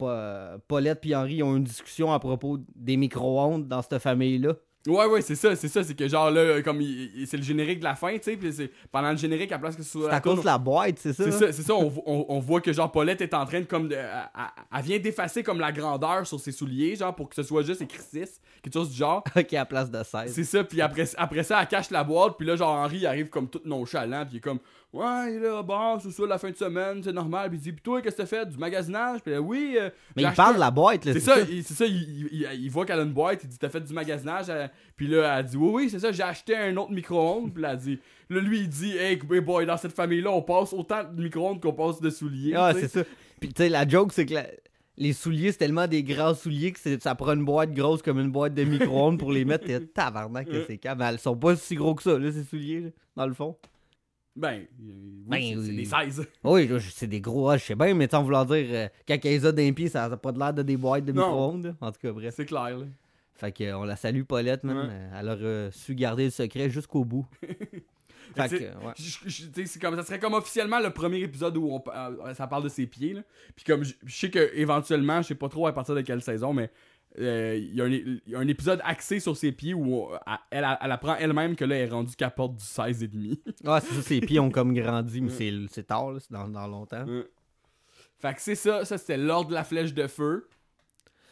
Paulette puis Henri ont une discussion à propos des micro-ondes dans cette famille-là. Ouais, ouais, c'est ça, c'est ça. C'est que genre là, comme c'est le générique de la fin, tu sais. Puis c'est pendant le générique, à place que ce soit. C'est à cause de la boîte, c'est ça? C'est ça, c'est ça on, on- on voit que genre Paulette est en train de comme de, elle, elle- elle vient d'effacer comme la grandeur sur ses souliers, genre pour que ce soit juste écrit 6, quelque chose du genre. [laughs] Ok, à place de 16. C'est ça, puis après, après ça, elle cache la boîte, puis là, genre, Henri il arrive comme tout nonchalant, puis il est comme, ouais, là, bon, c'est ça, la fin de semaine, c'est normal, puis il dit, puis toi, qu'est-ce que t'as fait, du magasinage, puis là, oui. euh, Mais il acheté parle de la boîte, là, C'est ça, c'est ça, il, il- il- il voit qu'elle a une boîte, il dit, t'as fait du magasinage, elle- puis là, elle dit, oui, oui, c'est ça, j'ai acheté un autre micro-ondes, puis là, elle dit, là, lui, il dit, hey, boy, dans cette famille-là, on passe autant de micro-ondes qu'on passe de souliers. Ah, c'est ça. Puis, tu sais, la joke, c'est que la- les souliers, c'est tellement des grands souliers que ça prend une boîte grosse comme une boîte de micro-ondes pour les mettre. T'es [laughs] tabarnak que c'est calme. Elles sont pas si gros que ça, là, ces souliers, là, dans le fond. Ben, euh, oui, Ben, c'est- oui. des 16. [laughs] Oui, là, c'est des gros ah, je sais bien, mais sans vouloir dire, euh, quand d'un pied, ça n'a pas de l'air de des boîtes de micro-ondes. En tout cas, bref. C'est clair, là. Fait que, euh, on la salue, Paulette. Ouais. Euh, Elle a euh, su garder le secret jusqu'au bout. [laughs] fait que, ouais. c'est comme, ça serait comme officiellement le premier épisode où on, euh, ça parle de ses pieds. Là. Puis comme je je sais que éventuellement, je sais pas trop à partir de quelle saison, mais euh, il y, a un é- il y a un épisode axé sur ses pieds où on- elle, elle, apprend elle-même que là, elle est rendue qu'elle porte du 16 et demi. Ah, c'est ça, ses pieds ont comme [laughs] grandi, mais c'est c'est tard, là, c'est dans, dans longtemps. fait que c'est ça, ça c'était l'ordre de la flèche de feu.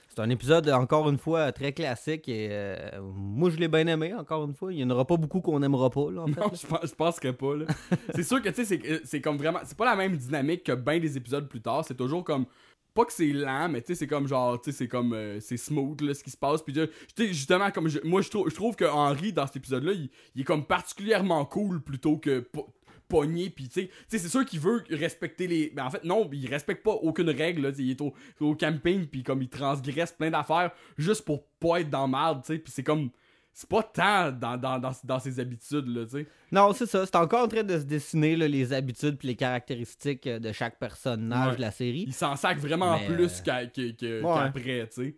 C'est un épisode, encore une fois, très classique. Et euh, moi, je l'ai bien aimé, encore une fois. Il n'y en aura pas beaucoup qu'on n'aimera pas, là, en fait. Non, je pense, je penserais pas. là. [laughs] c'est sûr que tu sais, c'est- c'est comme vraiment. C'est pas la même dynamique que bien des épisodes plus tard. C'est toujours comme. Pas que c'est lent, mais tu sais, c'est comme genre. Tu sais, c'est comme. euh, c'est smooth, là, ce qui se passe. Puis tu sais, justement, comme. je- moi, je trouve, je trouve que Henry, dans cet épisode-là, il, est comme particulièrement cool plutôt que. po- pogné puis tu sais c'est sûr qu'il veut respecter les mais en fait non il respecte pas aucune règle là, il est au, au camping puis comme il transgresse plein d'affaires juste pour pas être dans merde tu sais puis c'est comme c'est pas tant dans, dans, dans, ses habitudes, là, tu sais. Non, c'est ça. C'est encore en train de se dessiner là, les habitudes puis les caractéristiques euh, de chaque personnage de la série. Il s'en sac vraiment plus euh, qu'après, ouais. tu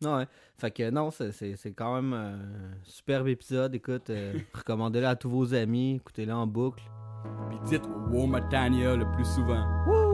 sais. Fait que non, c'est quand même un superbe épisode. Écoute, euh, [laughs] recommandez-le à tous vos amis, écoutez-le en boucle. Puis dites Womatania le plus souvent. Wouh,